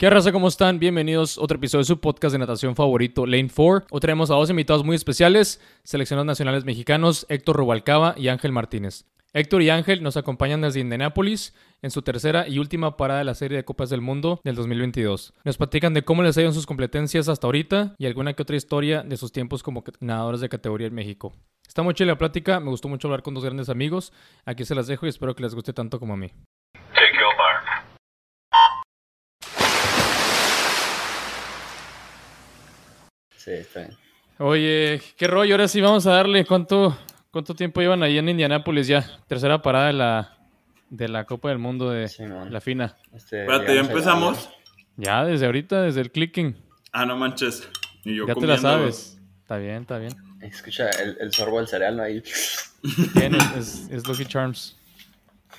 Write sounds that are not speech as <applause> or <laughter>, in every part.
¿Qué raza? ¿Cómo están? Bienvenidos a otro episodio de su podcast de natación favorito, Lane 4. Hoy tenemos a dos invitados muy especiales, seleccionados nacionales mexicanos, Héctor Rubalcaba y Ángel Martínez. Héctor y Ángel nos acompañan desde Indianápolis en su tercera y última parada de la serie de Copas del Mundo del 2022. Nos platican de cómo les ha sus competencias hasta ahorita y alguna que otra historia de sus tiempos como nadadores de categoría en México. Está muy chile la plática, me gustó mucho hablar con dos grandes amigos. Aquí se las dejo y espero que les guste tanto como a mí. Sí, está bien. Oye, qué rollo, ahora sí vamos a darle. ¿Cuánto, cuánto tiempo llevan ahí en Indianápolis ya? Tercera parada de la, de la Copa del Mundo de Sí, la FINA. Este, Espérate, ¿ya empezamos? Ya, desde ahorita, desde el clicking. Ah, no manches. Y yo ya te la comiendo, sabes. Está bien, está bien. Escucha el, el sorbo del cereal, ¿no? Ahí. <laughs> Bien, es, es Lucky Charms. <laughs>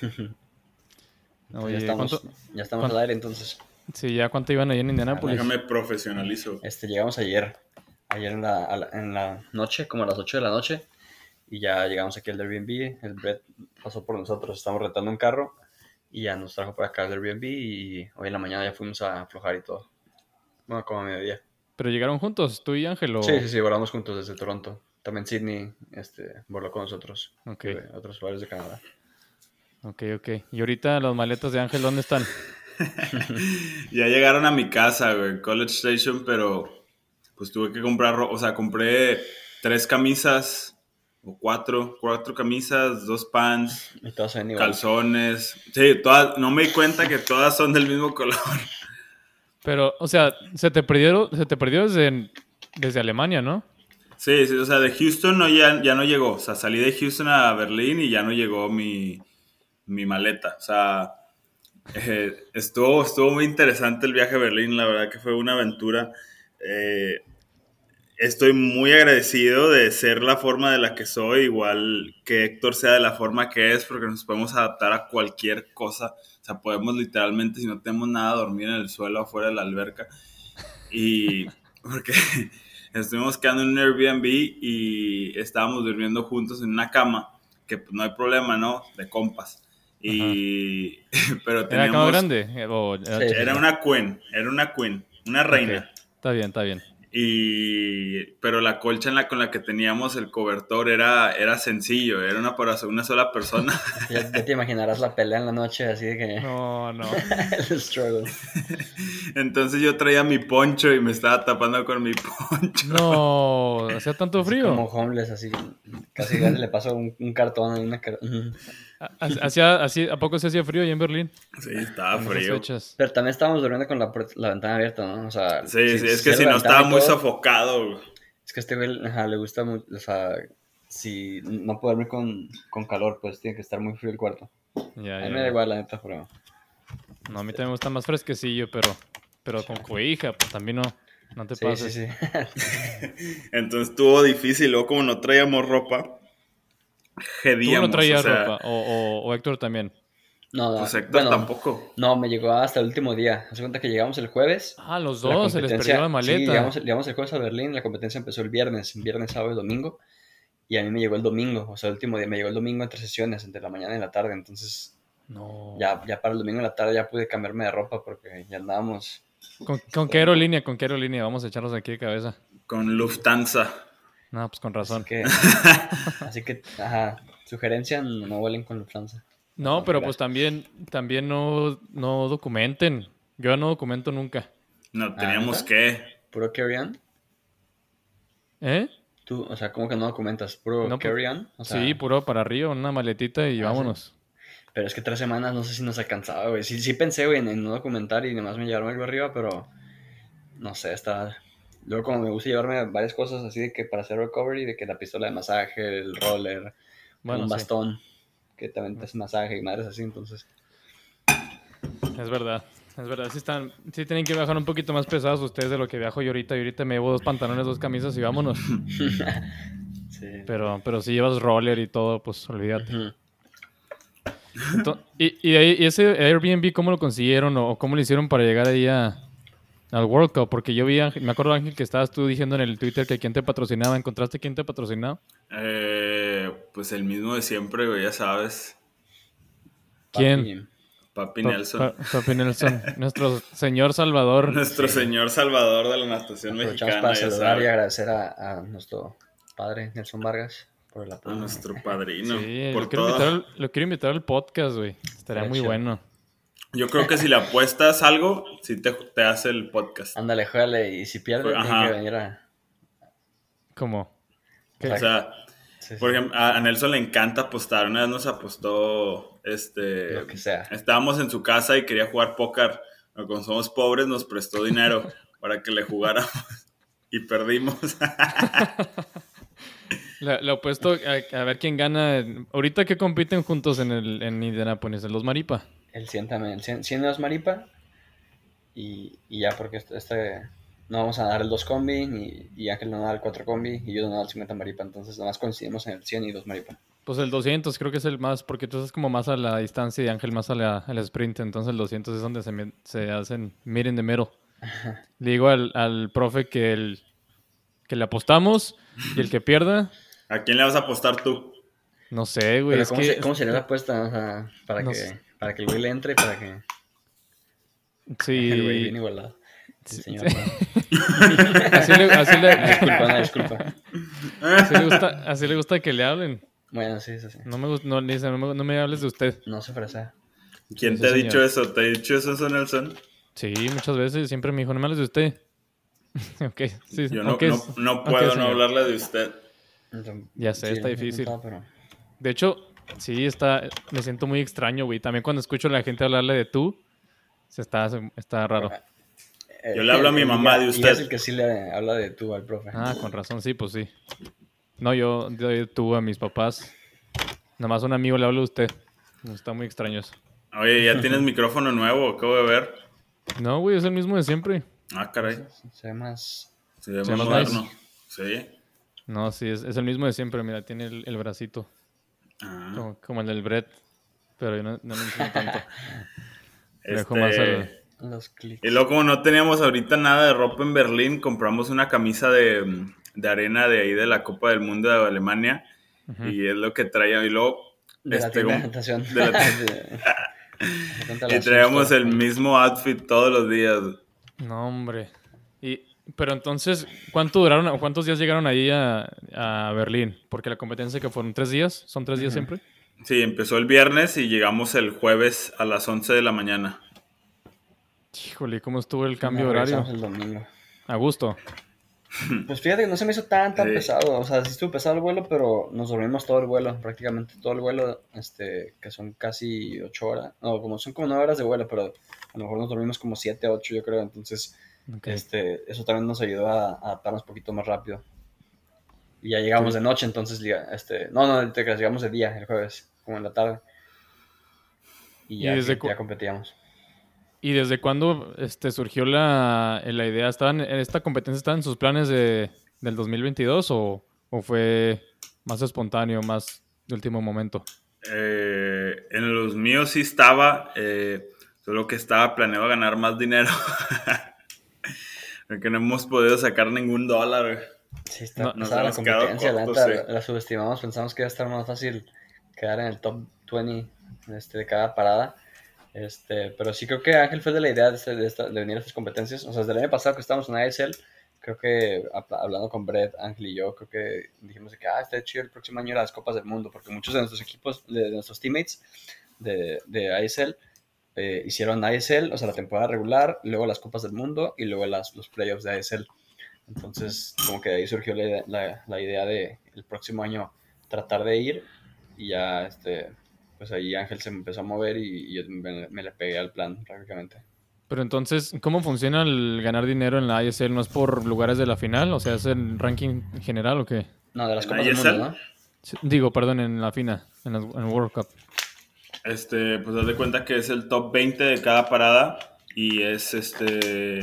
Oye, ya estamos, ¿cuánto- ya estamos al aire entonces. Sí, ya cuánto iban ahí en Indianápolis. Déjame profesionalizo. Este, llegamos ayer. Ayer en la, en la noche, como a las 8 de la noche. Y ya llegamos aquí al Airbnb. El Brett pasó por nosotros. Estamos rentando un carro. Y ya nos trajo por acá al Airbnb. Y hoy en la mañana ya fuimos a aflojar y todo. Bueno, como a mediodía. Pero llegaron juntos, tú y Ángel. O... Sí, sí, sí, volamos juntos desde Toronto. También Sydney este, voló con nosotros. Ok. De otros lugares de Canadá. Ok, ok. Y ahorita las maletas de Ángel, ¿dónde están? <laughs> Ya llegaron a mi casa, güey, College Station, pero pues tuve que comprar, o sea, compré tres camisas o cuatro, cuatro camisas, dos pants, Y calzones. Sí, todas, no me di cuenta que todas son del mismo color. Pero, o sea, se te perdió, se te perdió desde, desde Alemania, ¿no? Sí, sí, o sea, de Houston no, ya, ya no llegó. O sea, salí de Houston a Berlín y ya no llegó mi, mi maleta. O sea, eh, estuvo, estuvo muy interesante el viaje a Berlín. La verdad que fue una aventura. Eh, estoy muy agradecido de ser la forma de la que soy, igual que Héctor sea de la forma que es, porque nos podemos adaptar a cualquier cosa. O sea, podemos literalmente, si no tenemos nada, dormir en el suelo afuera de la alberca. Y <laughs> porque <laughs> estuvimos quedando en un Airbnb y estábamos durmiendo juntos en una cama, que pues, no hay problema, ¿no? De compas. Y, <laughs> pero ¿Era teníamos... cama grande? Eh, o- era Sí. chiquita? Era una queen, era una queen, una reina. Está bien, está bien. Y, pero la colcha en la, con la que teníamos el cobertor era, era sencillo, era una para una sola persona. <laughs> Ya, ya te imaginarás la pelea en la noche, así de que. No, no. <laughs> el struggle. Entonces yo traía mi poncho y me estaba tapando con mi <laughs> poncho. No, hacía tanto Así frío. Como homeless, así. Casi le pasó un, un cartón y una. Hacía, así, ¿A poco se hacía frío ahí en Berlín? Sí, estaba frío. Pero también estábamos durmiendo con la, la ventana abierta, ¿no? O sea. Sí, sí, es que si no estaba y muy todo, sofocado. güey. Es que a este güey ajá, le gusta mucho. O sea, si no puede dormir con, con calor, pues tiene que estar muy frío el cuarto. Ya, A ya, mí me da ya. igual, la neta, pero. No, a mí también me gusta más fresquecillo, pero, pero con cobija, pues también no, no te Sí, pases. sí, sí. <laughs> Entonces estuvo difícil. Luego, como no traíamos ropa, Tú gedíamos. no traías o sea, ropa, o, o- o Héctor también. No, no. Pues Héctor bueno, tampoco. No, me llegó hasta el último día. Haz cuenta que llegamos el jueves. Ah, los La dos, se les competencia- perdió la maleta. Sí, llegamos, llegamos el jueves a Berlín, la competencia empezó el viernes, viernes, sábado y domingo. Y a mí me llegó el domingo, o sea, el último día me llegó el domingo entre sesiones, entre la mañana y la tarde. Entonces, No. ya, ya para el domingo en la tarde ya pude cambiarme de ropa porque ya andábamos. ¿Con, con qué aerolínea? ¿Con qué aerolínea? Vamos a echarnos aquí de cabeza. Con Lufthansa. No, pues con razón. Así que, <laughs> así que, ajá, sugerencia, no, no vuelen con Lufthansa. No, pero claro. pues también, también no, no documenten. Yo no documento nunca. No, teníamos ¿neta? que. ¿Puro carry-on? ¿Eh? Tú, o sea, ¿cómo que no documentas? ¿Puro No, pues, carry-on? O sea, sí, puro para arriba, una maletita y Ah, vámonos. Pero es que tres semanas no sé si nos alcanzaba, güey. Sí, sí pensé, güey, en, en no documentar y nomás me llevaron algo arriba, pero no sé, está... Luego como me gusta llevarme varias cosas así de que para hacer recovery, de que la pistola de masaje, el roller, Bueno, un sí, bastón, que también te hace masaje y madres así, entonces... es verdad. Es verdad, sí, están, sí tienen que viajar un poquito más pesados ustedes de lo que viajo yo ahorita. Y ahorita me llevo dos pantalones, dos camisas y vámonos. <laughs> Sí. Pero, pero si llevas roller y todo, pues olvídate. Y, y, y ese Airbnb, ¿cómo lo consiguieron o cómo lo hicieron para llegar ahí a, al World Cup? Porque yo vi, Ángel- me acuerdo, Ángel, que estabas tú diciendo en el Twitter que quién te patrocinaba. ¿Encontraste quién te patrocinaba? Eh, pues el mismo de siempre, güey, ya sabes. ¿Quién? Papi, Papi Pa- Nelson. pa- Papi Nelson, <laughs> nuestro señor salvador. Nuestro señor salvador de la natación mexicana. para saludar y agradecer a, a nuestro padre Nelson Vargas por el A apoyo. nuestro <laughs> padrino. Sí, por lo quiero, todo. invitar al, lo quiero invitar al podcast, güey. Estaría muy bueno. Yo creo que si le apuestas algo, sí te, te hace el podcast. Ándale, juégale y si pierde, tiene que venir a. ¿Cómo? O sea, sí, sí, por ejemplo, a Nelson le encanta apostar. Una vez nos apostó, este, lo que sea. estábamos en su casa y quería jugar póker. Como somos pobres, nos prestó dinero <laughs> para que le jugáramos y perdimos. <laughs> Le, le opuesto a, a ver quién gana. Ahorita que compiten juntos en el en Indianapolis, en los Maripa. El 100 también. El 100, 100 es Maripa. Y, y ya, porque este, este- no vamos a dar el 2 combi, ni, y Ángel no da el 4 combi, y yo no da el 50 Maripa. Entonces, nada más coincidimos en el 100 y 2 Maripa. Pues el 200 creo que es el más, porque tú estás como más a la distancia y Ángel más a la, al sprint. Entonces el 200 es donde se, se hacen in the middle. Le digo al, al profe que, el, que le apostamos y el que pierda, ¿A quién le vas a apostar tú? no sé, güey. Pero Es ¿cómo, que, se- ¿cómo sería la apuesta? O sea, para, No que, sé. Para que el güey le entre y para que Sí. <laughs> el güey bien igualado. Sí, señor, sí. ¿no? <laughs> Así le, así le- Disculpa, una disculpa. así le gusta, así le gusta que le hablen. Bueno, sí, sí, sí. No me, no, dice, no, me, no me hables de usted. No se ofrece. ¿Quién Sí, te ha señor. dicho eso? ¿Te ha dicho eso, Nelson? Sí, muchas veces. Siempre me dijo, no me hables de usted. <laughs> ok, sí. Yo no, no, no puedo no hablarle de usted. Ya sé, está difícil. pero- De hecho, sí, está, me siento muy extraño, güey. También cuando escucho a la gente hablarle de tú, se está, está raro. Eh, Yo le hablo a mi el- mamá de y usted. es el que sí le habla de tú al profe. Ah, con razón, sí, pues sí. No, yo doy tú a mis papás. Nada más un amigo le hablo de usted. Está muy extraño eso. Oye, ya <laughs> tienes micrófono nuevo, acabo de ver. No, güey, es el mismo de siempre. Ah, caray. Se ve más. Se ve más moderno. Sí. No, sí, es, es el mismo de siempre. Mira, tiene el, el bracito. Ah, Como, como el del Brett. Pero yo no, no lo entiendo tanto. <laughs> Dejo este, más al- Los clics. Y luego, como no teníamos ahorita nada de ropa en Berlín, compramos una camisa de, de arena de ahí de la Copa del Mundo de Alemania. Ujú. Y es lo que traía. Y luego, De la este, de un- de la- <laughs> y traíamos el mismo outfit todos los días. No, hombre. Y, pero entonces, ¿cuánto duraron o cuántos días llegaron ahí a, a Berlín? Porque la competencia que fueron tres días, ¿son tres días siempre? Sí, empezó el viernes y llegamos el jueves a las 11 de la mañana. Híjole, ¿cómo estuvo el cambio Nos de horario? el domingo. A gusto. <laughs> Pues fíjate que no se me hizo tan, tan Sí. pesado. O sea, sí estuvo pesado el vuelo, pero nos dormimos todo el vuelo, prácticamente todo el vuelo, este, que son casi ocho horas. No, como son como nueve horas de vuelo, pero a lo mejor nos dormimos como siete, ocho, yo creo. Entonces, Ok. este, eso también nos ayudó a, a adaptarnos un poquito más rápido. Y ya llegamos Sí. de noche, entonces, liga- este, no, no, te creas, llegamos de día, el jueves, como en la tarde. Y ¿Y ya, desde ya competíamos. ¿Y desde cuándo este, surgió la, la idea? ¿Estaban, ¿Esta competencia estaba en sus planes de, del 2022 o, o fue más espontáneo, más de último momento? Eh, en los míos sí estaba, eh, solo que estaba planeado ganar más dinero. <laughs> Porque no hemos podido sacar ningún dólar. Sí, está No, la nos quedado competencia, la neta, sí. la, la subestimamos, pensamos que iba a estar más fácil quedar en el top 20 este, de cada parada. Este, pero sí creo que Ángel fue de la idea de, este- de esta- de venir a estas competencias. O sea, desde el año pasado que estábamos en ASL, creo que hab- hablando con Brett, Ángel y yo, creo que dijimos de que ah, está chido el próximo año las Copas del Mundo, porque muchos de nuestros equipos, de, de nuestros teammates de, de ASL, eh, hicieron ASL, o sea, la temporada regular, luego las Copas del Mundo y luego las, los playoffs de ASL. Entonces, como que de ahí surgió la, idea- la, la idea de el próximo año tratar de ir y ya, este, pues ahí Ángel se empezó a mover y, y yo me, me le pegué al plan prácticamente. Pero entonces, ¿cómo funciona el ganar dinero en la ISL? ¿No es por lugares de la final? O sea, ¿es el ranking general o qué? No, de las ¿En Copas del? Mundo, ¿no? Digo, perdón, en la FINA, en, las- en el World Cup. Este, pues haz de cuenta que es el top 20 de cada parada y es este,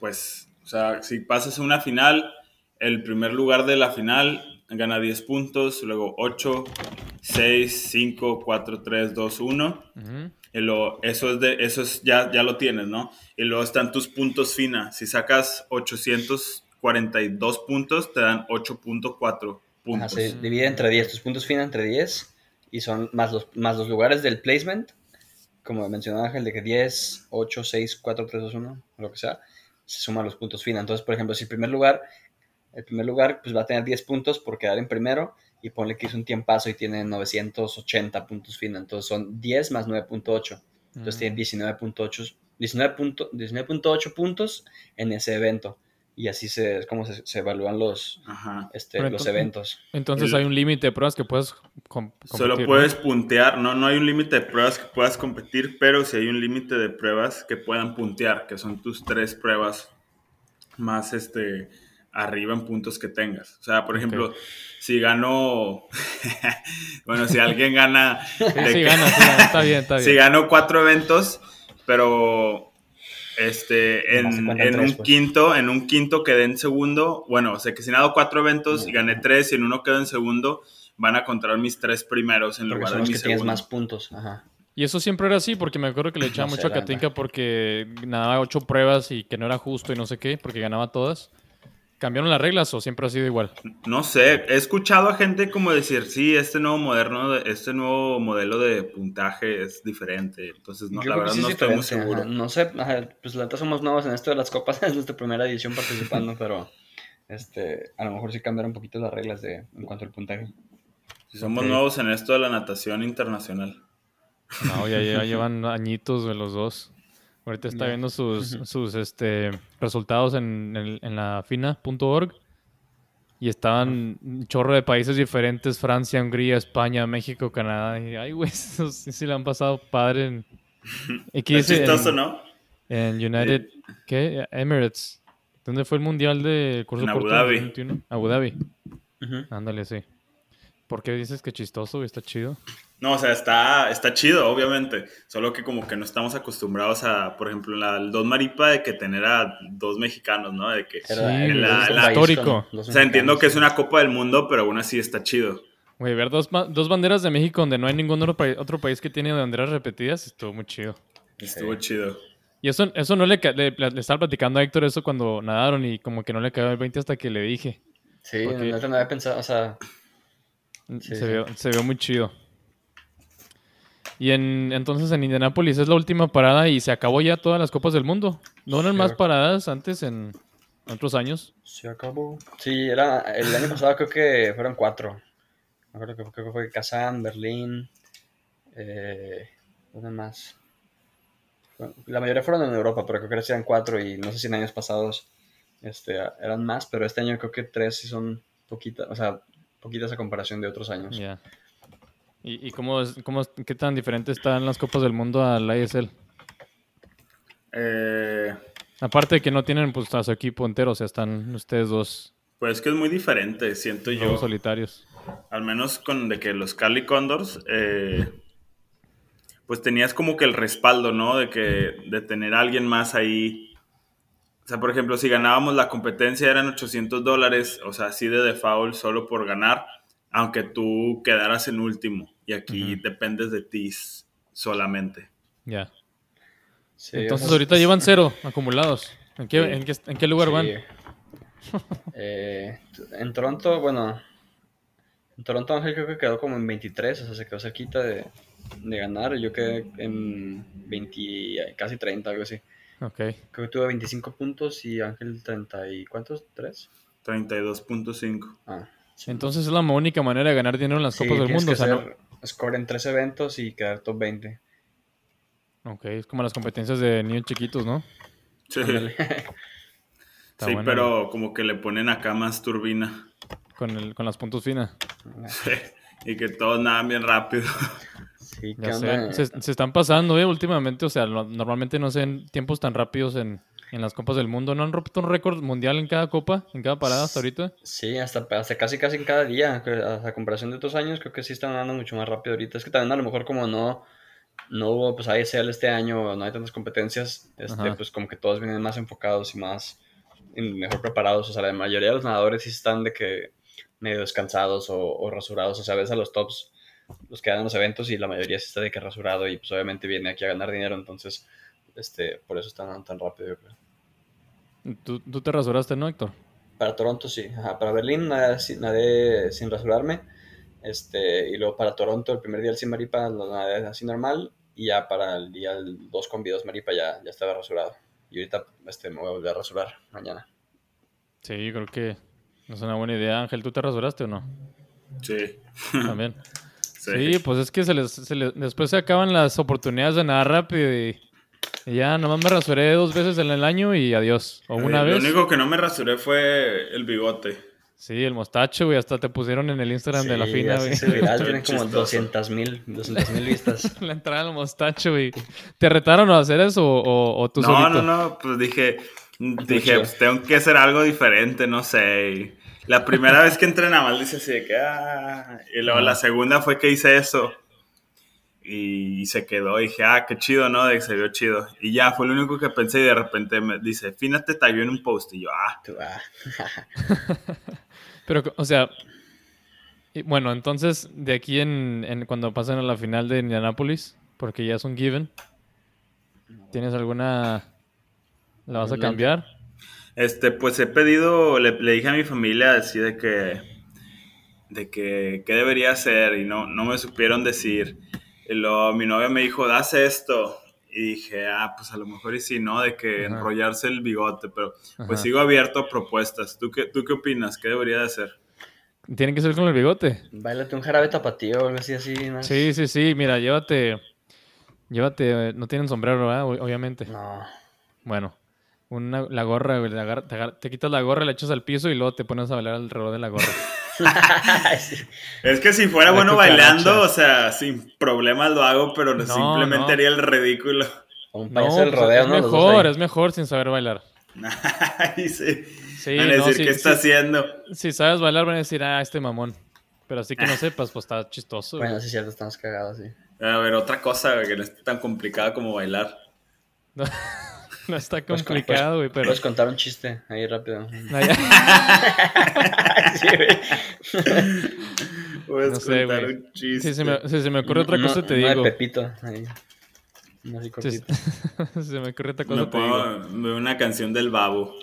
pues, o sea, si pasas a una final, el primer lugar de la final gana 10 puntos, luego 8, 6, 5, 4, 3, 2, 1. Ujú. Y luego, eso es de, eso es, ya, ya lo tienes, ¿no? Y luego están tus puntos FINA. Si sacas 842 puntos, te dan 8.4 Ajá, puntos. se divide entre 10, tus puntos finan entre 10 y son más los, más los lugares del placement como mencionó Ángel, de que 10, 8, 6, 4, 3, 2, 1, lo que sea, se suman los puntos FINA. Entonces, por ejemplo, si el primer lugar, el primer lugar pues va a tener 10 puntos por quedar en primero y ponle que hizo un tiempazo y tiene 980 puntos FINA. Entonces son 10 más 9.8. Entonces tiene 19.8 19.8 19 puntos en ese evento. Y así se, es como se, se evalúan los, este, los entonces, eventos. Entonces hay un límite de pruebas que puedes com competir. Solo puedes puntear, no, no hay un límite de pruebas que puedas competir, pero sí hay un límite de pruebas que puedan puntear, que son tus tres pruebas más este, arriba en puntos que tengas. O sea, por ejemplo, okay. si gano, <laughs> bueno, si alguien gana... <laughs> sí, sí, gana, sí, está bien, está <laughs> bien. Si gano cuatro eventos, pero este, en, en un pues. quinto, en un quinto quedé en segundo. Bueno, o sea que si he dado cuatro eventos y gané tres y en uno quedo en segundo, van a contar mis tres primeros en porque lugar son de los mi que segundo. tienes más puntos. Ajá. Y eso siempre era así, porque me acuerdo que le echaba No mucho a Katinka porque ganaba ocho pruebas y que no era justo y no sé qué, porque ganaba todas. ¿Cambiaron las reglas o siempre ha sido igual? No sé, he escuchado a gente como decir, sí, este nuevo moderno, este nuevo modelo de puntaje es diferente. Entonces, no, Yo la verdad sí no es estoy muy seguro. ajá. No sé, ajá, pues la neta somos nuevos en esto de las copas, <laughs> es nuestra primera edición participando, pero este, a lo mejor sí cambiaron un poquito las reglas de, en cuanto al puntaje. Somos Ok. nuevos en esto de la natación internacional. No, ya, ya llevan añitos de los dos. Ahorita está viendo sus, sus este, resultados en, el- en la fina.org y estaban un chorro de países diferentes, Francia, Hungría, España, México, Canadá. Y, ay, güey, <laughs> esos sí, sí le han pasado padre en... <laughs> Aquí Es chistoso, en, ¿no? en United... ¿Qué? Emirates. ¿Dónde fue el mundial de curso En Abu Dhabi. 2021? Abu Dhabi. Ándale, sí. ¿Por qué dices que chistoso? güey? Está chido. No, o sea, está, está chido, obviamente. Solo que como que no estamos acostumbrados a, por ejemplo, en la, el Dos Maripa de que tener a dos mexicanos, ¿no? De que, Era- Sí, era la- un la- país con histórico. o sea, entiendo que es una Copa del Mundo, pero aún así está chido. Güey, ver dos, dos banderas de México donde no hay ningún otro, pa- otro país que tiene banderas repetidas estuvo muy chido. Estuvo chido. Y eso, eso no le, le, le estaba platicando a Héctor eso cuando nadaron y como que no le cayó el 20 hasta que le dije. Sí, Porque- neta no había pensado, o sea, Sí, se, sí. Vio, se vio muy chido. Y en, entonces en Indianápolis es la última parada y se acabó ya todas las copas del mundo. ¿No eran Sí. más paradas antes en otros años? se acabó. Sí, era, el año pasado creo que fueron cuatro. Me acuerdo que, creo que fue Kazán, Berlín, eh, ¿dónde más? La mayoría fueron en Europa, pero creo que eran cuatro y no sé si en años pasados este, eran más, pero este año creo que tres sí son poquitas, o sea, poquitas a comparación de otros años. ¿Y, y cómo, es- cómo es- qué tan diferente están las copas del mundo al ISL? Eh, Aparte de que no tienen pues, a su equipo entero, o sea, están ustedes dos, pues que es muy diferente, siento yo. solitarios. Al menos con de que los Cali Condors, eh, pues tenías como que el respaldo, ¿no? De que de tener a alguien más ahí. O sea, por ejemplo, si ganábamos la competencia eran 800 dólares, o sea, así de default solo por ganar, aunque tú quedaras en último. Y aquí dependes de ti solamente. Ya. Sí, Entonces o sea, ahorita es- llevan cero acumulados. ¿En qué, Sí. en qué, en qué lugar Sí. van? <laughs> Eh, en Toronto, bueno, en Toronto Ángel creo que quedó como en 23, o sea, se quedó cerquita de, de ganar. Yo quedé en 20, casi 30, algo así. Ok. Creo que tuve 25 puntos y Ángel 30 y ¿cuántos? ¿3? 32.5. Ah, sí. Entonces es la única manera de ganar dinero en las Sí, copas del mundo. O que sea, no- hacer score en 3 eventos y quedar top 20. Ok, es como las competencias de niños chiquitos, ¿no? Sí, Ándale. <laughs> Está sí bueno. pero como que le ponen acá más turbina. Con, el, con las puntos finas. Sí, y que todos nadan bien rápido. <laughs> Sí, sé. Se, se están pasando, ¿eh? Últimamente, o sea, no- normalmente no se ven tiempos tan rápidos en, en las copas del mundo. ¿No han roto un récord mundial en cada copa, en cada parada hasta ahorita? Sí, hasta, hasta casi casi en cada día. A comparación de otros años, creo que sí están andando mucho más rápido ahorita. Es que también a lo mejor como no, no hubo pues ISL este año, no hay tantas competencias, este, Ajá. pues como que todos vienen más enfocados y más y mejor preparados. O sea, la mayoría de los nadadores sí están de que medio descansados o, o rasurados. O sea, ves a los tops, los que dan los eventos y la mayoría sí está de que rasurado y pues obviamente viene aquí a ganar dinero. Entonces, este, por eso están andando tan rápido, yo creo. ¿Tú, tú te rasuraste, ¿no, Héctor? Para Toronto sí, Ajá, para Berlín nadé, sin- nadé sin rasurarme, este, y luego para Toronto el primer día del Sin Maripa lo nadé así normal, y ya para el día 2 con videos Maripa ya, ya estaba rasurado. Y ahorita este, me voy a volver a rasurar mañana. Sí, yo creo que es una buena idea. Ángel, ¿tú te rasuraste o no? Sí. También. <laughs> sí. pues es que se les, se les- después se acaban las oportunidades de nadar rápido y, y ya nomás me rasuré dos veces en el año y adiós. O una Eh, vez. Lo único que no me rasuré fue el bigote. Sí, el mostacho, güey, hasta te pusieron en el Instagram de la fina, güey. hizo viral, tiene como chistoso. 200 mil 200 mil vistas. <laughs> La entrada al mostacho, güey. ¿Te retaron a hacer eso o, o- tú no, solito? no, no, pues dije, dije, pues tengo que hacer algo diferente, no sé. La primera vez que entré nada más dice así de que, ah, y luego la segunda fue que hice eso. Y se quedó, y dije, ah, qué chido, ¿no? De que se vio chido. Y ya, fue lo único que pensé y de repente me dice, Fina te tagueó en un post. Y yo, ah, Tú, ah, <laughs> Pero, o sea, bueno, entonces, de aquí en, en cuando pasen a la final de Indianapolis, porque ya es un given, ¿tienes alguna... ¿La vas a Adelante. cambiar? Este, pues he pedido, le, le dije a mi familia así de que, de que, qué debería hacer y no, no me supieron decir. Y luego mi novia me dijo, das esto. Y dije, ah, pues a lo mejor y sí, ¿no? De que Ajá. enrollarse el bigote, pero Ajá. pues sigo abierto a propuestas. ¿Tú qué, ¿Tú qué opinas? ¿Qué debería de hacer? ¿Tiene que ser con el bigote? Báilate un jarabe tapatío o algo así, así. ¿no? Sí, sí, sí. Mira, llévate... Llévate... No tienen sombrero, ¿verdad? Obviamente. No. Bueno. Una, la gorra, güey. la agar- te, quitas la gorra, la echas al piso y luego te pones a bailar alrededor de la gorra. <laughs> Es que si fuera La bueno bailando, o sea, sin problemas lo hago, pero No, simplemente no. haría el ridículo. Un No, payaso del pues, rodeo, es ¿no? Mejor, es mejor sin saber bailar. <laughs> Ay, sí. Sí, Van a no, decir, sí, ¿qué está haciendo? Si sabes bailar, van a decir, ah, este mamón. Pero así que no <laughs> sepas, pues está chistoso. güey. Bueno, sí es cierto, estamos cagados, sí. A ver, otra cosa que no es tan complicada como bailar. No, no está Pues, complicado, güey, pero. Puedes contar un chiste ahí rápido. No, ya- <laughs> Sí, güey. Puedes No sé, contar güey. un chiste. Si se me, si <laughs> se me ocurre otra cosa, te uno digo. de Pepito. Ahí. Si, cortito. si se me ocurre otra cosa, te digo. veo una canción del babo.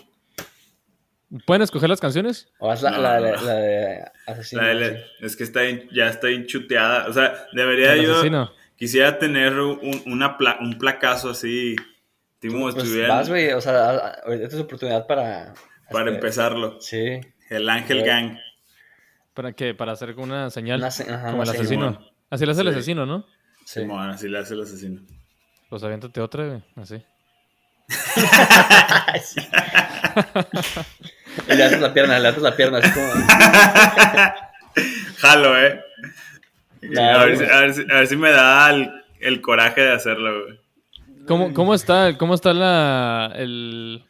¿Pueden escoger las canciones? O haz la, No, la, no. de- la de asesino. La de- sí. es que está bien- ya está bien chuteada. O sea, debería yo. asesino. Quisiera tener un, una pla- un placazo así. Tipo, Pues estuviera vas, güey. O sea, esta es oportunidad para. para este, empezarlo. Sí. El Ángel. Gang. ¿Para qué? Para hacer una señal. Una se- ajá, como el asesino. Así le hace el asesino, ¿no? Sí. Simón, así le hace el asesino. Pues aviéntate otra, güey. Así. Sí. <laughs> Y le haces la pierna, le haces la pierna, así como. <laughs> Jalo, eh. Nah, a, ver si, güey. a ver si- a ver si me da el, el coraje de hacerlo, güey. ¿Cómo, cómo está, cómo está la, el,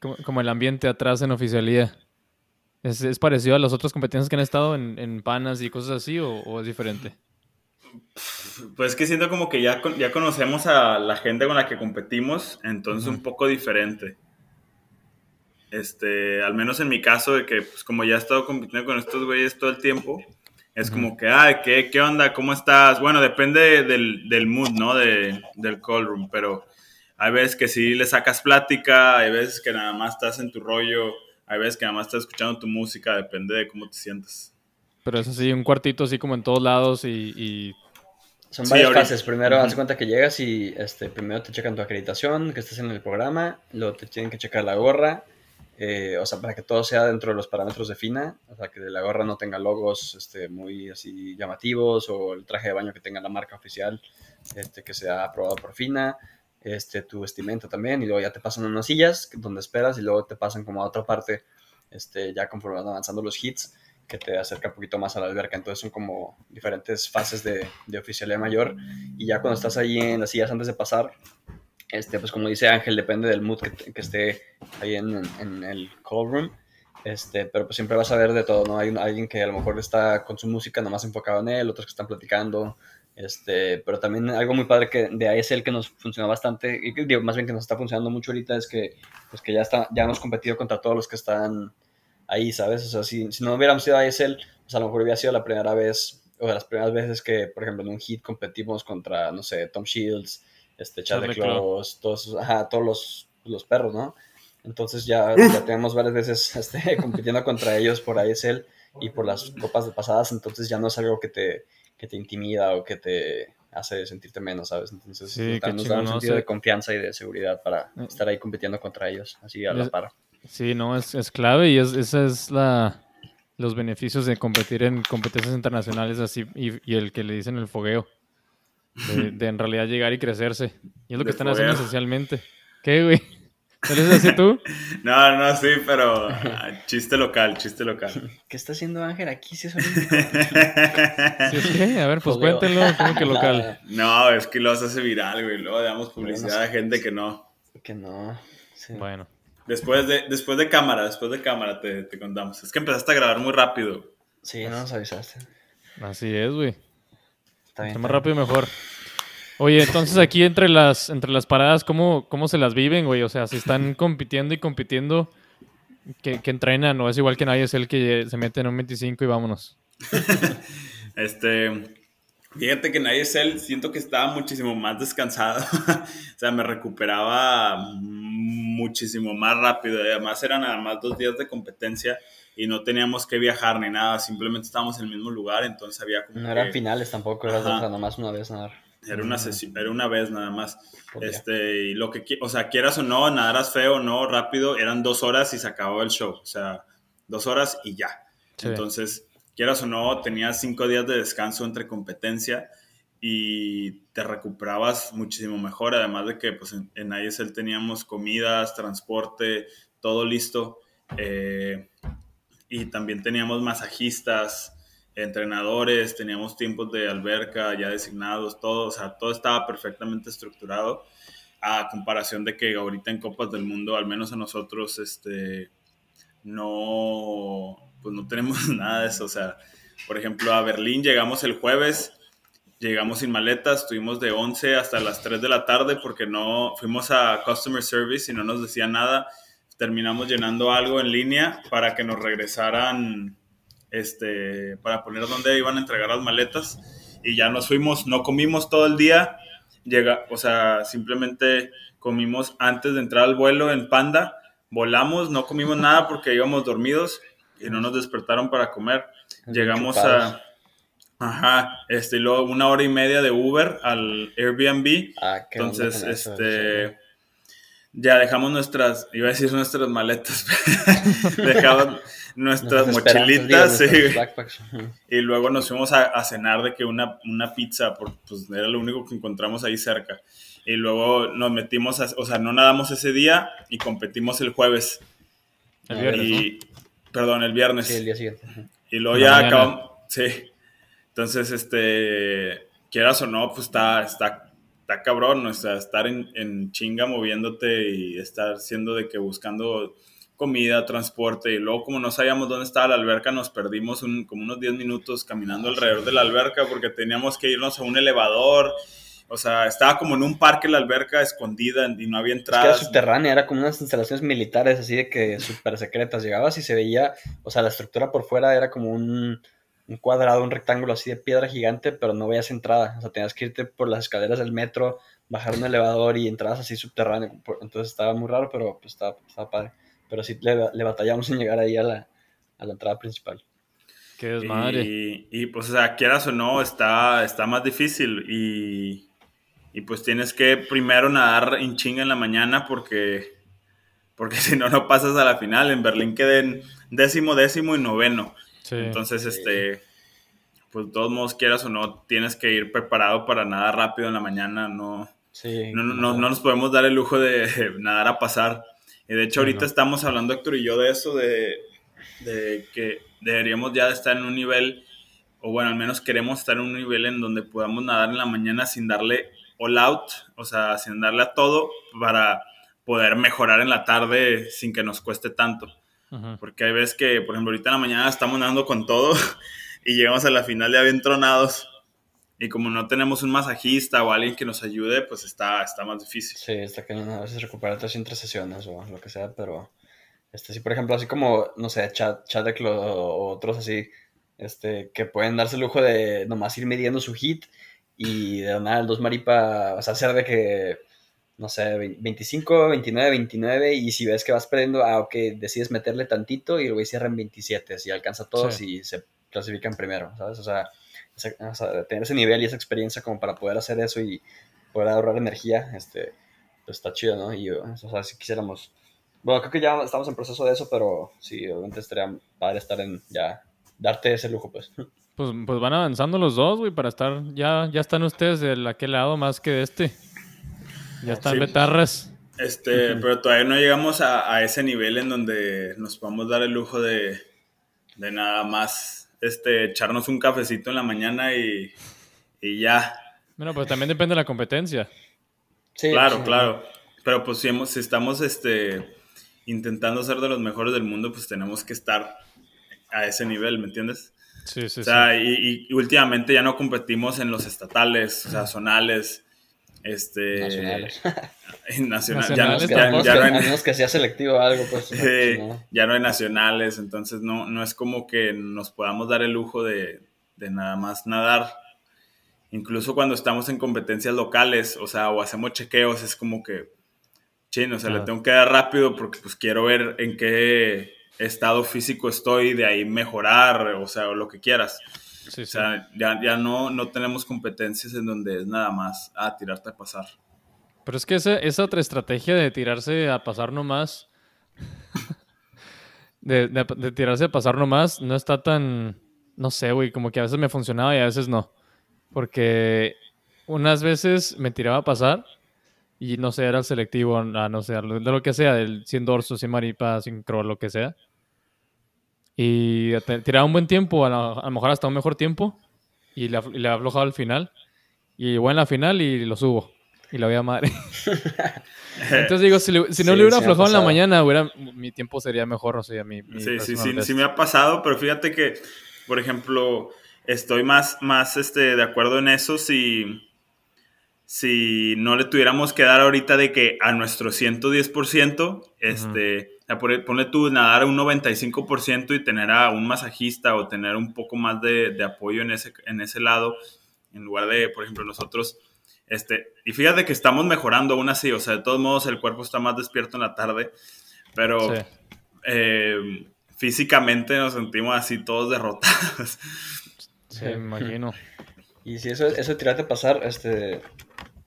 como, como el ambiente atrás en oficialía? ¿Es, es parecido a las otras competencias que han estado en, en panas y cosas así o, o es diferente? Pues es que siento como que ya, ya conocemos a la gente con la que competimos, entonces un poco diferente. Este, al menos en mi caso, de que pues como ya he estado compitiendo con estos güeyes todo el tiempo, es como que, ay, ¿qué, ¿qué onda? ¿Cómo estás? Bueno, depende del, del mood, ¿no? De, del call room, pero hay veces que sí le sacas plática, hay veces que nada más estás en tu rollo, hay veces que nada más estás escuchando tu música, depende de cómo te sientas. Pero es así, un cuartito así como en todos lados y... y- Son Sí, varias fases. Primero, haz cuenta que llegas y este, primero te checan tu acreditación, que estés en el programa, luego te tienen que checar la gorra, eh, o sea, para que todo sea dentro de los parámetros de FINA, o sea, que la gorra no tenga logos este, muy así llamativos o el traje de baño que tenga la marca oficial este, que sea aprobado por FINA, este, tu vestimenta también, y luego ya te pasan a unas sillas donde esperas y luego te pasan como a otra parte, este, ya conforme van avanzando los hits, que te acerca un poquito más a la alberca. Entonces son como diferentes fases de, de oficialidad mayor. Y ya cuando estás ahí en las sillas antes de pasar, este, pues como dice Ángel, depende del mood que, esté ahí en, en el call room. Este, pero pues siempre vas a ver de todo, ¿no? Hay alguien que a lo mejor está con su música nomás enfocado en él, otros que están platicando. Este, pero también algo muy padre que de ASL que nos funciona bastante, y que digo, más bien que nos está funcionando mucho ahorita es que, pues que ya, está, ya hemos competido contra todos los que están ahí, ¿sabes? O sea, si, si no hubiéramos sido ASL, pues a lo mejor hubiera sido la primera vez, o las primeras veces que, por ejemplo, en un hit competimos contra, no sé, Tom Shields, este. Claus, todos, ajá, todos los, los perros, ¿no? Entonces ya, <laughs> ya tenemos varias veces <laughs> este, compitiendo contra ellos por ASL y por las copas de pasadas, entonces ya no es algo que te, que te intimida o que te, hace sentirte menos, ¿sabes? Entonces Sí, nos da- qué nos da un sentido sí. de confianza y de seguridad para Eh. estar ahí compitiendo contra ellos, así a la Es- par. Sí, no, es, es clave y es, esa es la los beneficios de competir en competencias internacionales así y, y el que le dicen el fogueo. De, de en realidad llegar y crecerse. Y es lo que De están haciendo fogueo. esencialmente. ¿Qué, güey? ¿No lo así tú? <laughs> No, no, sí, pero ah, chiste local, chiste local. <laughs> ¿Qué está haciendo Ángel aquí? Si es? ¿Sí es que? A ver, pues Fogueo. cuéntenlo, como que local. <laughs> No, es que lo hace viral, güey. Luego damos publicidad a gente que no. que no. sí. Bueno, Después de, después de cámara, después de cámara te, te contamos. Es que empezaste a grabar muy rápido. Sí, no nos avisaste. así es, güey. Está bien. Entre más rápido mejor. Oye, entonces aquí entre las, entre las paradas, ¿cómo, ¿cómo se las viven, güey? O sea, si están <laughs> compitiendo y compitiendo, que, que entrenan, o es igual que nadie es el que se mete en un 25 y vámonos. <laughs> Este, fíjate que nadie es él, siento que estaba muchísimo más descansado. <laughs> o sea, me recuperaba muchísimo más rápido. Además eran nada más dos días de competencia y no teníamos que viajar ni nada, simplemente estábamos en el mismo lugar, entonces había como No que- eran finales tampoco, era nomás una vez nadar. Era una, sesión, era una vez nada más. Por día. Este, y lo que, o sea, quieras o no, nadaras feo o no, rápido, eran dos horas y se acabó el show. O sea, dos horas y ya. Sí. Entonces, quieras o no, tenías cinco días de descanso entre competencia y te recuperabas muchísimo mejor. Además de que pues, en, en ISL teníamos comidas, transporte, todo listo. Eh, y también teníamos masajistas, entrenadores, teníamos tiempos de alberca ya designados, todo, o sea, todo estaba perfectamente estructurado a comparación de que ahorita en Copas del Mundo, al menos a nosotros, este, no, pues no tenemos <laughs> nada de eso, o sea, por ejemplo, a Berlín llegamos el jueves, llegamos sin maletas, estuvimos de 11 hasta las 3 de la tarde porque no, fuimos a Customer Service y no nos decían nada, terminamos llenando algo en línea para que nos regresaran, este, para poner dónde iban a entregar las maletas y ya nos fuimos, no comimos todo el día, llega, o sea, simplemente comimos antes de entrar al vuelo en Panda, volamos, no comimos nada porque íbamos dormidos y no nos despertaron para comer. Llegamos a, ajá, este, y luego una hora y media de Uber al Airbnb. Ah, Entonces, eso, este. Ya dejamos nuestras, iba a decir nuestras maletas, <laughs> dejamos nuestras mochilitas, sí, y luego nos fuimos a, a cenar de que una, una pizza, porque pues, era lo único que encontramos ahí cerca. Y luego nos metimos, a- o sea, no nadamos ese día y competimos el jueves. El viernes, y, Perdón, el viernes. Sí, el día siguiente. Y luego ya acabamos. Sí. Entonces, este. Quieras o no, pues está, está, está cabrón. O sea, estar en, en chinga moviéndote y estar siendo de que buscando comida, transporte. Y luego, como no sabíamos dónde estaba la alberca, nos perdimos un- como unos 10 minutos caminando alrededor de la alberca porque teníamos que irnos a un elevador. O sea, estaba como en un parque la alberca escondida y no había Es que era entradas. subterránea, era como unas instalaciones militares así de que súper secretas. Llegabas y se veía, o sea, la estructura por fuera era como un, un cuadrado, un rectángulo así de piedra gigante, pero no veías entrada. O sea, tenías que irte por las escaleras del metro, bajar un elevador y entrabas así subterráneo. Por- Entonces estaba muy raro, pero pues estaba, estaba padre. Pero sí le, le batallamos en llegar ahí a la, a la entrada principal. Qué desmadre. Y, y, pues, o sea, quieras o no, está, está más difícil. Y, y, pues tienes que primero nadar en chinga en la mañana porque, porque <laughs> si no, no pasas a la final. En Berlín quedé en décimo, décimo y noveno. Sí. Entonces, este, pues de todos modos, quieras o no, tienes que ir preparado para nadar rápido en la mañana. No, Sí. no, no, no- no nos podemos dar el lujo de <laughs> nadar a pasar. Y de hecho, Sí, ahorita no. estamos hablando, Héctor y yo, de eso, de, de que deberíamos ya estar en un nivel, o bueno, al menos queremos estar en un nivel en donde podamos nadar en la mañana sin darle all out, o sea, sin darle a todo para poder mejorar en la tarde sin que nos cueste tanto. Porque hay veces que, por ejemplo, ahorita en la mañana estamos nadando con todo <laughs> y llegamos a la final ya bien tronados. Y como no tenemos un masajista o alguien que nos ayude, pues está, está más difícil. Sí, está cañón a veces recuperarte entre sesiones o lo que sea, pero este sí, por ejemplo, así como, no sé, Chad, Chadek lo- o otros así, este, que pueden darse el lujo de nomás ir midiendo su hit y de nada el dos maripa, o sea, hacer de que, no sé, ve- 25, 29, 29, y si ves que vas perdiendo, ah, ok, decides meterle tantito y el güey cierra en 27, si alcanza todos Sí. y se clasifican primero, ¿sabes? O sea, o sea, tener ese nivel y esa experiencia como para poder hacer eso y poder ahorrar energía, este, pues está chido, ¿no? Y, o sea, si quisiéramos, bueno, creo que ya estamos en proceso de eso, pero sí, obviamente estaría padre estar en, ya, darte ese lujo, pues. Pues, pues van avanzando los dos, güey, para estar, ya, ya están ustedes de aquel lado más que de este. Ya están Sí. betarras. Este, pero todavía no llegamos a, a ese nivel en donde nos podamos dar el lujo de, de nada más este, echarnos un cafecito en la mañana y, y ya. Bueno, pues también depende de la competencia. Sí, Claro, sí. claro. Pero pues si, hemos- si estamos este, intentando ser de los mejores del mundo, pues tenemos que estar a ese nivel, ¿me entiendes? Sí, sí, O sea, y, y últimamente ya no competimos en los estatales, o sea, zonales, este... Nacionales. <laughs> ya, no, Nacionales ya- no a hay- menos que sea selectivo algo, pues. <laughs> Sí, no. ya no hay nacionales, entonces no, no es como que nos podamos dar el lujo de, de nada más nadar. Incluso cuando estamos en competencias locales, o sea, o hacemos chequeos, es como que, chino, o sea, le Claro. tengo que dar rápido porque pues quiero ver en qué estado físico estoy, de ahí mejorar, o sea, o lo que quieras. Sí, O sí. sea, ya, ya no, no tenemos competencias en donde es nada más, ah, tirarte a pasar. Pero es que esa, esa otra estrategia de tirarse a pasar nomás. <laughs> de, de, de tirarse a pasar nomás no está tan. No sé, güey. Como que a veces me funcionaba y a veces no. Porque unas veces me tiraba a pasar y no sé, era el selectivo, a no sé, de lo que sea, del 100 dorso, 100 maripa, 100 crawl, lo que sea. Y tiraba un buen tiempo, a lo, a lo mejor hasta un mejor tiempo. Y le, y le al final. Y llegó en la final y lo subo. Y la voy a madre. <laughs> Entonces digo, si, le- si no Sí, le hubiera sí aflojado en la mañana, hubiera, mi tiempo sería mejor, o sea, mi, mi Sí, sí, sí, sí me ha pasado, pero fíjate que, por ejemplo, estoy más, más este, de acuerdo en eso si, si no le tuviéramos que dar ahorita de que a nuestro 110%, este, o sea, por- ponle tú nadar a un 95% y tener a un masajista o tener un poco más de, de apoyo en ese, en ese lado, en lugar de, por ejemplo, nosotros... Este, y fíjate que estamos mejorando aún así, o sea, de todos modos el cuerpo está más despierto en la tarde, pero Sí. eh, físicamente nos sentimos así todos derrotados. Sí, me imagino. Y si eso, eso tirarte a pasar, este,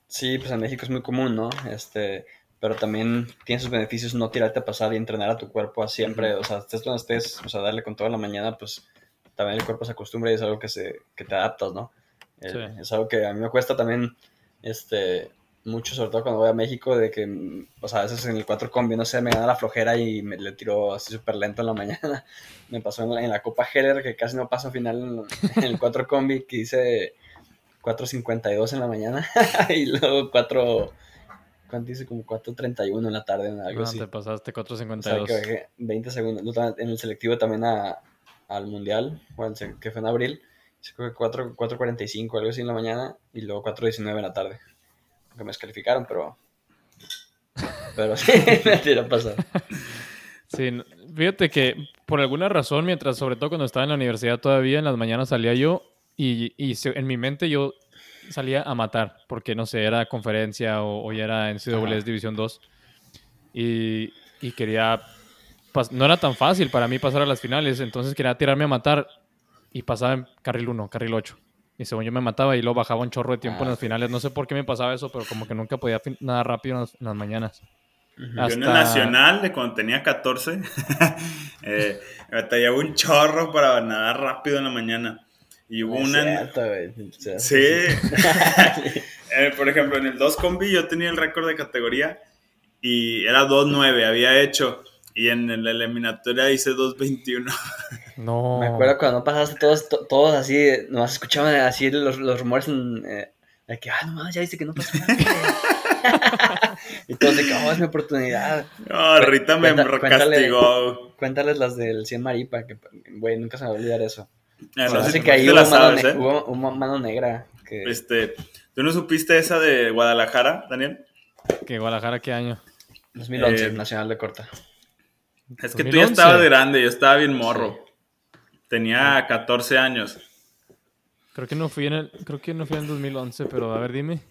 sí, pues en México es muy común, ¿no? Este, pero también tiene sus beneficios no tirarte a pasar y entrenar a tu cuerpo a siempre, o sea, estés donde estés, o sea, darle con toda la mañana, pues también el cuerpo se acostumbra y es algo que, se, que te adaptas, ¿no? Eh, Sí. Es algo que a mí me cuesta también, este, mucho, sobre todo cuando voy a México, de que, o sea, a veces en el 4 combi, no sé, me gana la flojera y me le tiro así súper lento en la mañana. <laughs> Me pasó en la, en la Copa Heller, que casi no paso final en, en el 4 combi, que hice 4.52 en la mañana <laughs> y luego 4, ¿cuánto dice? Como 4.31 en la tarde, algo No, así. te pasaste O sea, 4.52. que bajé 20 segundos. En el selectivo también a- al mundial, o al se- que fue en abril, hice creo que 4 4.45, algo así en la mañana, y luego 4.19 en la tarde. Aunque me descalificaron, pero... Pero sí, <laughs> me tiró a pasar. Sí, fíjate que por alguna razón, mientras, sobre todo cuando estaba en la universidad todavía, en las mañanas salía yo y, y en mi mente yo salía a matar, porque no sé, era conferencia o, o ya era en CWS Ajá. División 2. Y, y quería, no era tan fácil para mí pasar a las finales, entonces quería tirarme a matar y pasaba en carril 1, carril 8. Y según yo me mataba y luego bajaba un chorro de tiempo Ah, en las ok. finales. No sé por qué me pasaba eso, pero como que nunca podía nadar rápido en las, en las mañanas. Ujú. Yo en el Hasta- Nacional, de cuando tenía 14, <laughs> eh, me batallaba un chorro para nadar rápido en la mañana. Y hubo No una... cierto, güey. O sea, Sí. <laughs> Eh, por ejemplo, en el 2 combi yo tenía el récord de categoría y era 2.9, había hecho. Y en la eliminatoria hice 2.21. <laughs> No. Me acuerdo cuando pasaste todos, to- todos así, nomás escuchaban así los, los rumores en, eh, de que, ah, no ya dice que no pasa nada. <laughs> y todos de que, oh, es mi oportunidad. No, Rita me Cuenta- cuéntale. castigó. Cuéntales las del 100 Maripa, que, güey, nunca se me va a olvidar eso. Hace si que ahí hubo la mano, sabes, ¿eh? hubo hubo mano negra. Que, Este, ¿Tú no supiste esa de Guadalajara, Daniel? ¿Que Guadalajara qué año? 2011, eh, Nacional de Corta. Es que tú ya 2011. estabas grande, yo estaba bien morro. Tenía 14 años. Creo que no fui en el, creo que no fui en 2011, pero a ver, dime.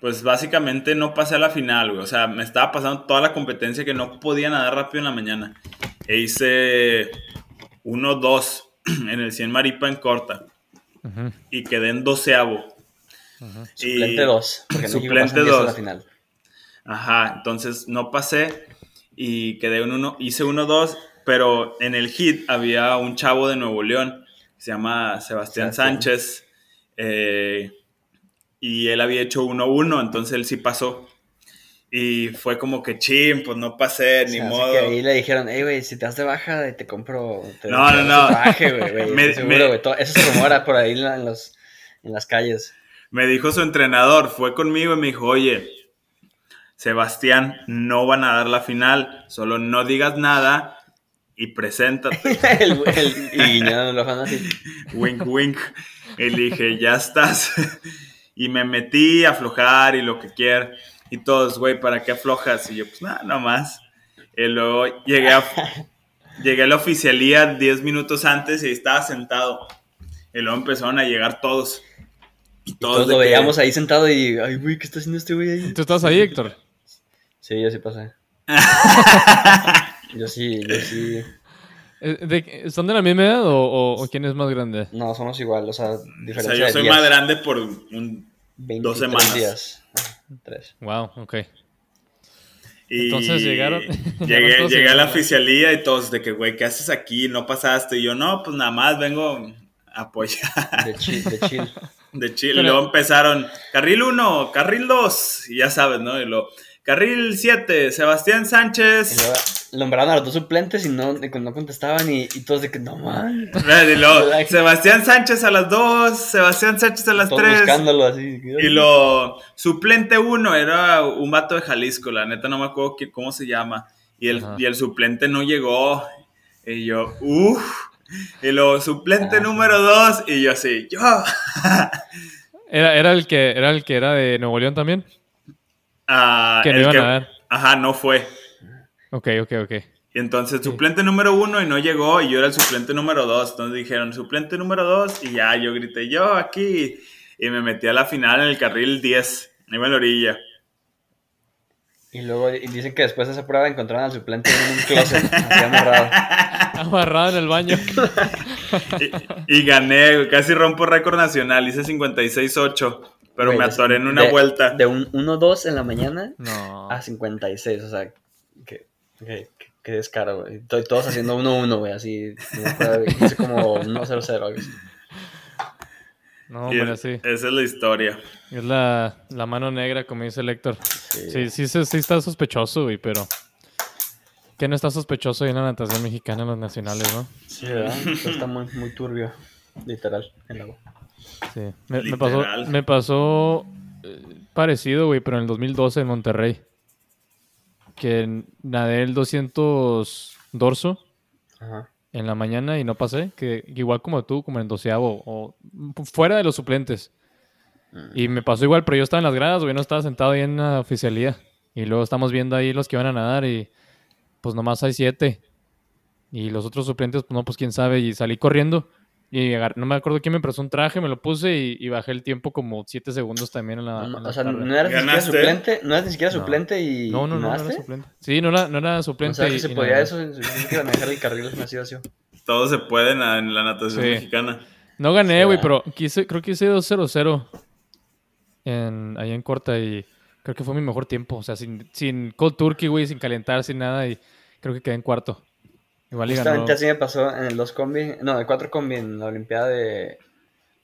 Pues básicamente no pasé a la final, güey. O sea, me estaba pasando toda la competencia que no podía nadar rápido en la mañana. E hice 1-2 <clears throat> en el 100 maripa en corta. Y quedé en doceavo. ujú. Y- Suplente 2. Porque en México Suplente pasan 10 a la dos. final. Ajá, entonces no pasé y quedé en uno, hice 1-2, pero en el hit había un chavo de Nuevo León, que se llama Sebastián Sebastián. Sánchez, eh, y él había hecho 1-1, entonces él sí pasó. Y fue como que chim, pues no pasé, ni modo. que ahí le dijeron, hey, güey, si te das de baja, te compro. Te, No, no, no. güey, güey, <laughs> Me- me- Eso se rumora por ahí en, los, en las calles. Me dijo su entrenador, fue conmigo y me dijo, oye, Sebastián, no van a dar la final, solo no digas nada y preséntate. <laughs> el, el, y guiñaron los así. <laughs> wink, wink. Y dije, ya estás. Y me metí a aflojar y lo que quiera. Y todos, güey, ¿para qué aflojas? Y yo, pues nada, no más. Y luego llegué a, llegué a la oficialía 10 minutos antes y estaba sentado. Y luego empezaron a llegar todos. Y Todos de lo que- veíamos ahí sentado y, ay, güey, ¿qué está haciendo este güey ahí? ¿Tú estás ahí, Héctor? Sí, yo sí pasé. <laughs> Yo sí, yo sí. Eh, de- ¿Son de la misma edad o, o- o quién es más grande? No, somos igual, o sea, O diferencia sea, yo de soy días. más grande por un... 23 dos semanas. días. Tres. Wow, ok. y Entonces llegaron- <laughs> Llegué, llegué a la oficialía y todos de que, güey, ¿qué haces aquí? No pasaste. Y yo, no, pues nada más vengo a apoyar. De chill, de chill. <laughs> De Chile. Pero- Y luego empezaron, carril 1, carril 2, y ya sabes, ¿no? Y luego, carril 7, Sebastián Y Sánchez. Nombraron a los dos suplentes y no, y no contestaban y, y todos de que no man. <laughs> <laughs> Sebastián Sánchez a las 2, Sebastián Sánchez a las Todos 3. buscándolo así. Y lo suplente 1 era un vato de Jalisco, la neta no me acuerdo qué- cómo se llama. Y el, y el suplente no llegó. Y yo, uff. Y luego, suplente Ah. número 2. Y yo así, yo. <laughs> ¿Era, era, el que, ¿Era el que era de Nuevo León también? Ah, Que no iban a dar. Ajá, no fue. Ok, ok, ok. Y entonces suplente número uno y no llegó y yo era el suplente número dos. Entonces dijeron suplente número dos y ya yo grité yo aquí y me metí a la final en el carril 10, iba en la orilla. Y luego y dicen que después de esa prueba encontraron al suplente en un closet, así amarrado. <laughs> Amarrado en el baño. <laughs> Y, y gané, casi rompo récord nacional, hice 56-8, pero me atoré en una de- vuelta. De un 1-2 en la mañana No. a 56, o sea, que, que, que, que descaro, güey. To- Todos haciendo 1-1, güey, así. No como 1-0-0, algo así. No, hombre, es- sí. Esa es la historia. Es la, la mano negra, como dice el Héctor. Sí. Sí, sí, sí, sí está sospechoso, güey, pero... Que no está sospechoso ahí en la natación mexicana en los nacionales, ¿no? Sí, ¿verdad? Esto está muy, muy turbio, literal, el agua. Sí. Me, me pasó, me pasó eh, parecido, güey, pero en el 2012 en Monterrey. Que nadé el 200 dorso Ajá. en la mañana y no pasé. Que igual como tú, como en el doceavo, o fuera de los suplentes. Y me pasó igual, pero yo estaba en las gradas, güey, no estaba sentado ahí en la oficialía. Y luego estamos viendo ahí los que van a nadar y pues nomás hay siete. Y los otros suplentes, pues no, pues quién sabe. Y salí corriendo y no me acuerdo quién me prestó un traje, me lo puse y, y bajé el tiempo como siete segundos también en la, en la o sea, tarde. no eras ni siquiera suplente, no eras ni siquiera No. suplente y, No, no, y no, no era nadaste? suplente. Sí, no era, no era O suplente. sea, que y- se y podía nada. eso, se que manejar el carril nacido así. Todo se puede en la, en la natación Sí. mexicana. No gané, güey, ¿verdad? pero quise, creo que hice 2-0-0 en, ahí en corta y creo que fue mi mejor tiempo. O sea, sin, sin cold turkey, güey, sin calentar, sin nada y creo que quedé en cuarto. Igual. Justamente así me pasó en el 2 combi, no, el 4 combi en la Olimpiada de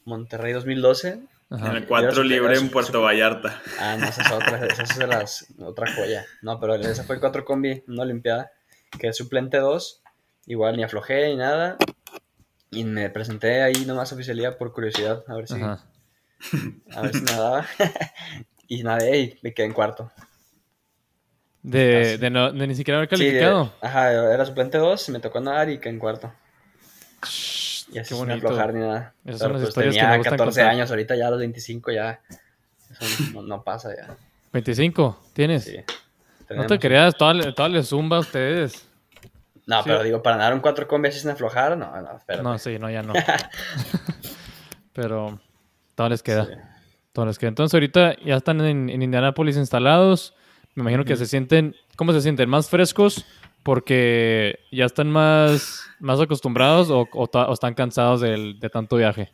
Monterrey 2012. Ajá. En el Yo 4 era libre en Puerto Vallarta. Ah, no, esa es otra, esa es de las, otra joya. No, pero esa fue el 4 combi en una Olimpiada, que es suplente 2. Igual ni aflojé ni nada. Y me presenté ahí nomás a oficialía por curiosidad, a ver si, Ajá. a ver si nadaba. <laughs> y nadé y me quedé en cuarto. De, de, no- de ni siquiera haber Sí, calificado. ajá, era suplente 2, me tocó nadar y quedé en cuarto. Y así sin aflojar ni nada. Esas Pero son las pues historias que tenía me gustan 14 contar. años, ahorita ya a los 25 ya. Eso no, no pasa ya. 25, ¿tienes? Sí. no Tenemos- te creas, todas le- todas les zumba a ustedes. No, Sí. pero digo, para nadar un 4 combi así sin aflojar, no, no, espérate. No, sí, no, ya no. <laughs> Pero todo les queda. Sí. Todo les queda. Entonces ahorita ya están en, en Indianápolis instalados. Me imagino que se sienten, ¿cómo se sienten? ¿Más frescos? Porque ya están más, más acostumbrados o, o ta- o están cansados del- de tanto viaje.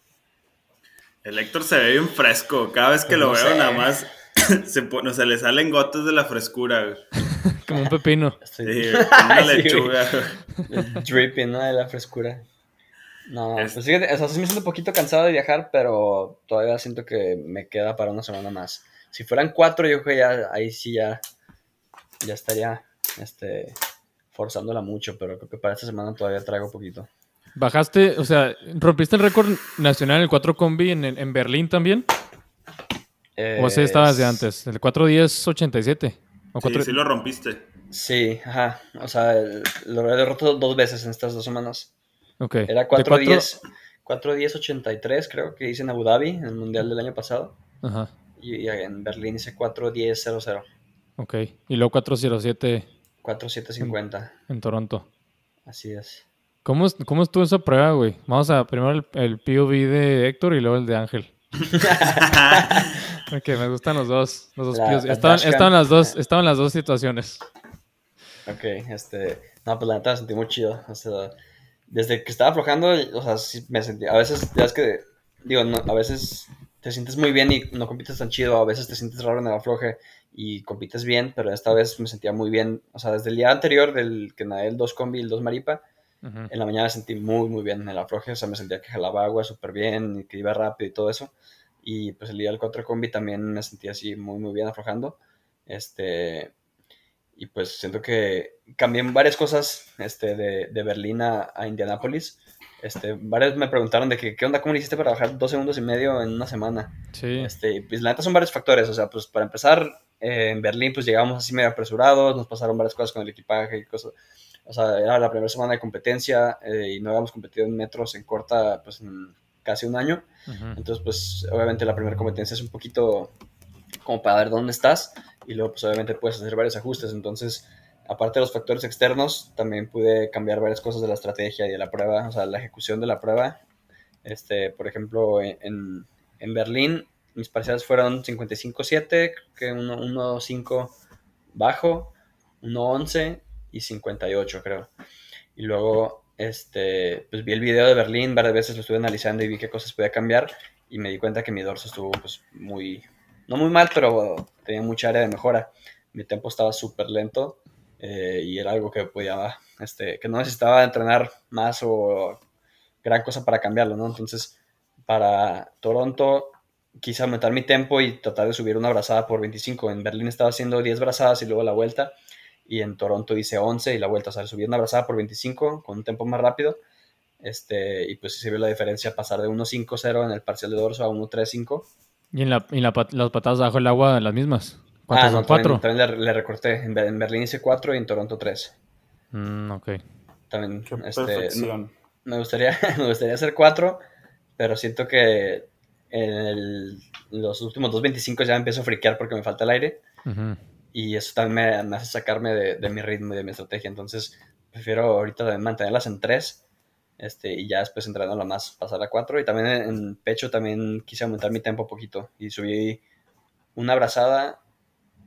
El Héctor se ve bien fresco. Cada vez que lo veo, sé. nada más <coughs> se, pone- se le salen gotas de la frescura. güey. <laughs> Como un pepino. Sí, <laughs> una lechuga. <laughs> dripping, ¿no? De la frescura. No, Es- pues fíjate, o sea, sí me siento un poquito cansado de viajar, pero todavía siento que me queda para una semana más. Si fueran cuatro, yo creo que ya, ahí sí ya, ya estaría, este, forzándola mucho, pero creo que para esta semana todavía traigo poquito. Bajaste, o sea, rompiste el récord nacional en el 4 combi en, en Berlín también. ¿O ese estabas de Eh, antes? El 410-87. O Sí, 4... sí lo rompiste. Sí, ajá, o sea, el- lo he roto dos veces en estas dos semanas. Ok. Era De cuatro- 410, 410-83 creo que hice en Abu Dhabi, en el Mundial del año pasado, Ajá. Y, en Berlín hice 410-00, Ok. Y luego 407 407-50, en Toronto. así es. ¿Cómo, ¿Cómo estuvo esa prueba, güey? Vamos a primero el, el POV de Héctor y luego el de Ángel. <laughs> Ok, me gustan los dos. Los dos La- POVs. la Estaban, estaban las dos, estaban las dos situaciones. Ok, este. No, pues la neta me sentí muy chido. O sea, desde que estaba aflojando, o sea, sí me sentí. A veces, ya es que. Digo, no, a veces te sientes muy bien y no compites tan chido. A veces te sientes raro en el afloje y compites bien, pero esta vez me sentía muy bien. O sea, desde el día anterior, del que nadé el 2 combi y el 2 maripa, en la mañana me sentí muy, muy bien en el afloje. O sea, me sentía que jalaba agua súper bien y que iba rápido y todo eso. Y pues el día del 4 combi también me sentí así muy, muy bien aflojando. Este. Y pues siento que cambié varias cosas este, de, de Berlín a, a Indianápolis. Este, varios me preguntaron de que, qué onda, cómo le hiciste para bajar dos segundos y medio en una semana. Sí. Este, pues la neta son varios factores, o sea, pues para empezar, eh, en Berlín pues llegamos así medio apresurados, nos pasaron varias cosas con el equipaje y cosas, o sea, era la primera semana de competencia eh, y no habíamos competido en metros en corta pues en casi un año, Ujú. entonces pues obviamente la primera competencia es un poquito como para ver dónde estás y luego pues obviamente puedes hacer varios ajustes, entonces aparte de los factores externos, también pude cambiar varias cosas de la estrategia y de la prueba, o sea, la ejecución de la prueba. Este, por ejemplo, en, en- Berlín, mis parciales fueron 55-7, que 1-5 bajo, 1-11 y 58, creo. Y luego, este, pues vi el video de Berlín, varias veces lo estuve analizando y vi qué cosas podía cambiar y me di cuenta que mi dorso estuvo pues muy, no muy mal, pero tenía mucha área de mejora. Mi tempo estaba súper lento eh, y era algo que podía, este, que no necesitaba entrenar más o gran cosa para cambiarlo, ¿no? Entonces, para Toronto quise aumentar mi tempo y tratar de subir una brazada por 25. En Berlín estaba haciendo 10 brazadas y luego la vuelta. Y en Toronto hice 11 y la vuelta. O sea, subí una brazada por 25 con un tempo más rápido. Este, y pues sí se vio la diferencia pasar de 1.5.0 en el parcial de dorso a 1.3.5. Y en, la, y la las patadas bajo el agua, las mismas. Ah, ¿Cuántas no, también, ¿Cuatro? también le, le recorté. En, Ber- en Berlín hice 4 y en Toronto 3. Mm, ok. También, Qué este, me gustaría, <laughs> me gustaría hacer 4, pero siento que en el- los últimos 2.25 ya me empiezo a friquear porque me falta el aire. Y eso también me, me hace sacarme de, de mi ritmo y de mi estrategia. Entonces, prefiero ahorita mantenerlas en 3 este, y ya después entrenarla más, pasar a 4. Y también en, pecho también quise aumentar mi tempo un poquito y subí una brazada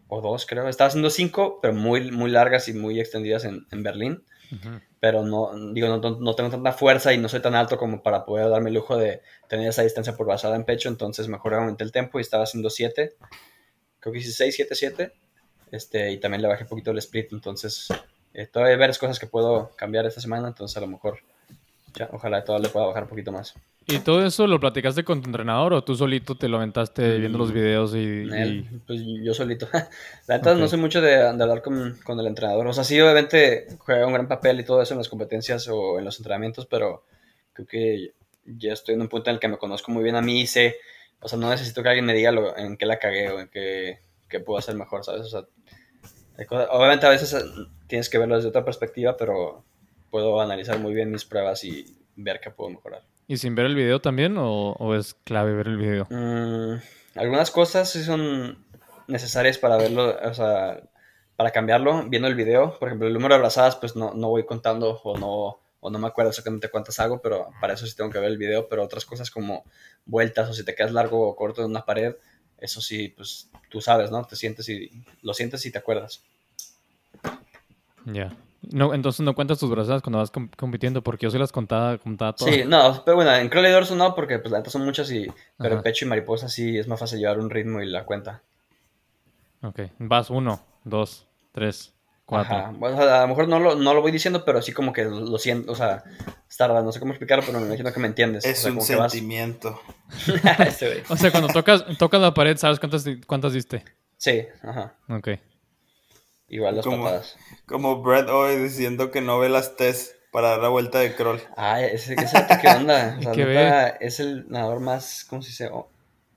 o dos, creo. Estaba haciendo 5, pero muy, muy largas y muy extendidas en, en Berlín. Pero no, digo, no, no- tengo tanta fuerza y no soy tan alto como para poder darme el lujo de tener esa distancia por brazada en pecho. Entonces, mejor aumenté el tempo y estaba haciendo 7. Creo que hice 6, 7, 7. Este, y también le bajé un poquito el split. Entonces, eh, todavía hay varias cosas que puedo cambiar esta semana. Entonces, a lo mejor, ya, ojalá todavía le pueda bajar un poquito más. ¿Y todo eso lo platicaste con tu entrenador o tú solito te lo aventaste viendo los videos y... Él, y- pues yo solito. <laughs> La neta, no Ok. soy mucho de, de hablar con, con el entrenador. O sea, sí, obviamente juega un gran papel y todo eso en las competencias o en los entrenamientos, pero creo que ya estoy en un punto en el que me conozco muy bien a mí y sé, o sea, no necesito que alguien me diga lo- en qué la cagué o en qué, qué puedo hacer mejor, ¿sabes? O sea, cosas- obviamente a veces eh, tienes que verlo desde otra perspectiva, pero puedo analizar muy bien mis pruebas y ver qué puedo mejorar. ¿Y sin ver el video también o, o es clave ver el video? Mm, algunas cosas sí son necesarias para verlo, o sea, para cambiarlo, viendo el video. Por ejemplo, el número de abrazadas, pues no, no voy contando o no, o no me acuerdo exactamente cuántas hago, pero para eso sí tengo que ver el video. Pero otras cosas como vueltas o si te quedas largo o corto en una pared, eso sí, pues tú sabes, ¿no? Te sientes y lo sientes y te acuerdas. Ya. No, entonces no cuentas tus brazadas cuando vas com- compitiendo, porque yo se las contaba, contaba todas. Sí, no, pero bueno, en y dorso no, porque pues la son muchas y... Pero Ajá. en pecho y mariposa sí es más fácil llevar un ritmo y la cuenta. Ok, vas uno, dos, tres, cuatro. Ajá. Bueno, a lo mejor no lo, no lo voy diciendo, pero sí como que lo, siento, o sea, está raro, no sé cómo explicarlo, pero me imagino que me entiendes. Es o sea, un como que vas- sentimiento. <laughs> Este. O sea, cuando tocas, tocas la pared, ¿sabes cuántas, cuántas diste? Sí, ajá. Ok. Igual las Como- patadas. Como Brett hoy diciendo que no ve las test para dar la vuelta de crawl. Ah, ese, ese ¿qué onda? <laughs> O sea, ¿Qué neta, es el nadador más, ¿cómo se dice?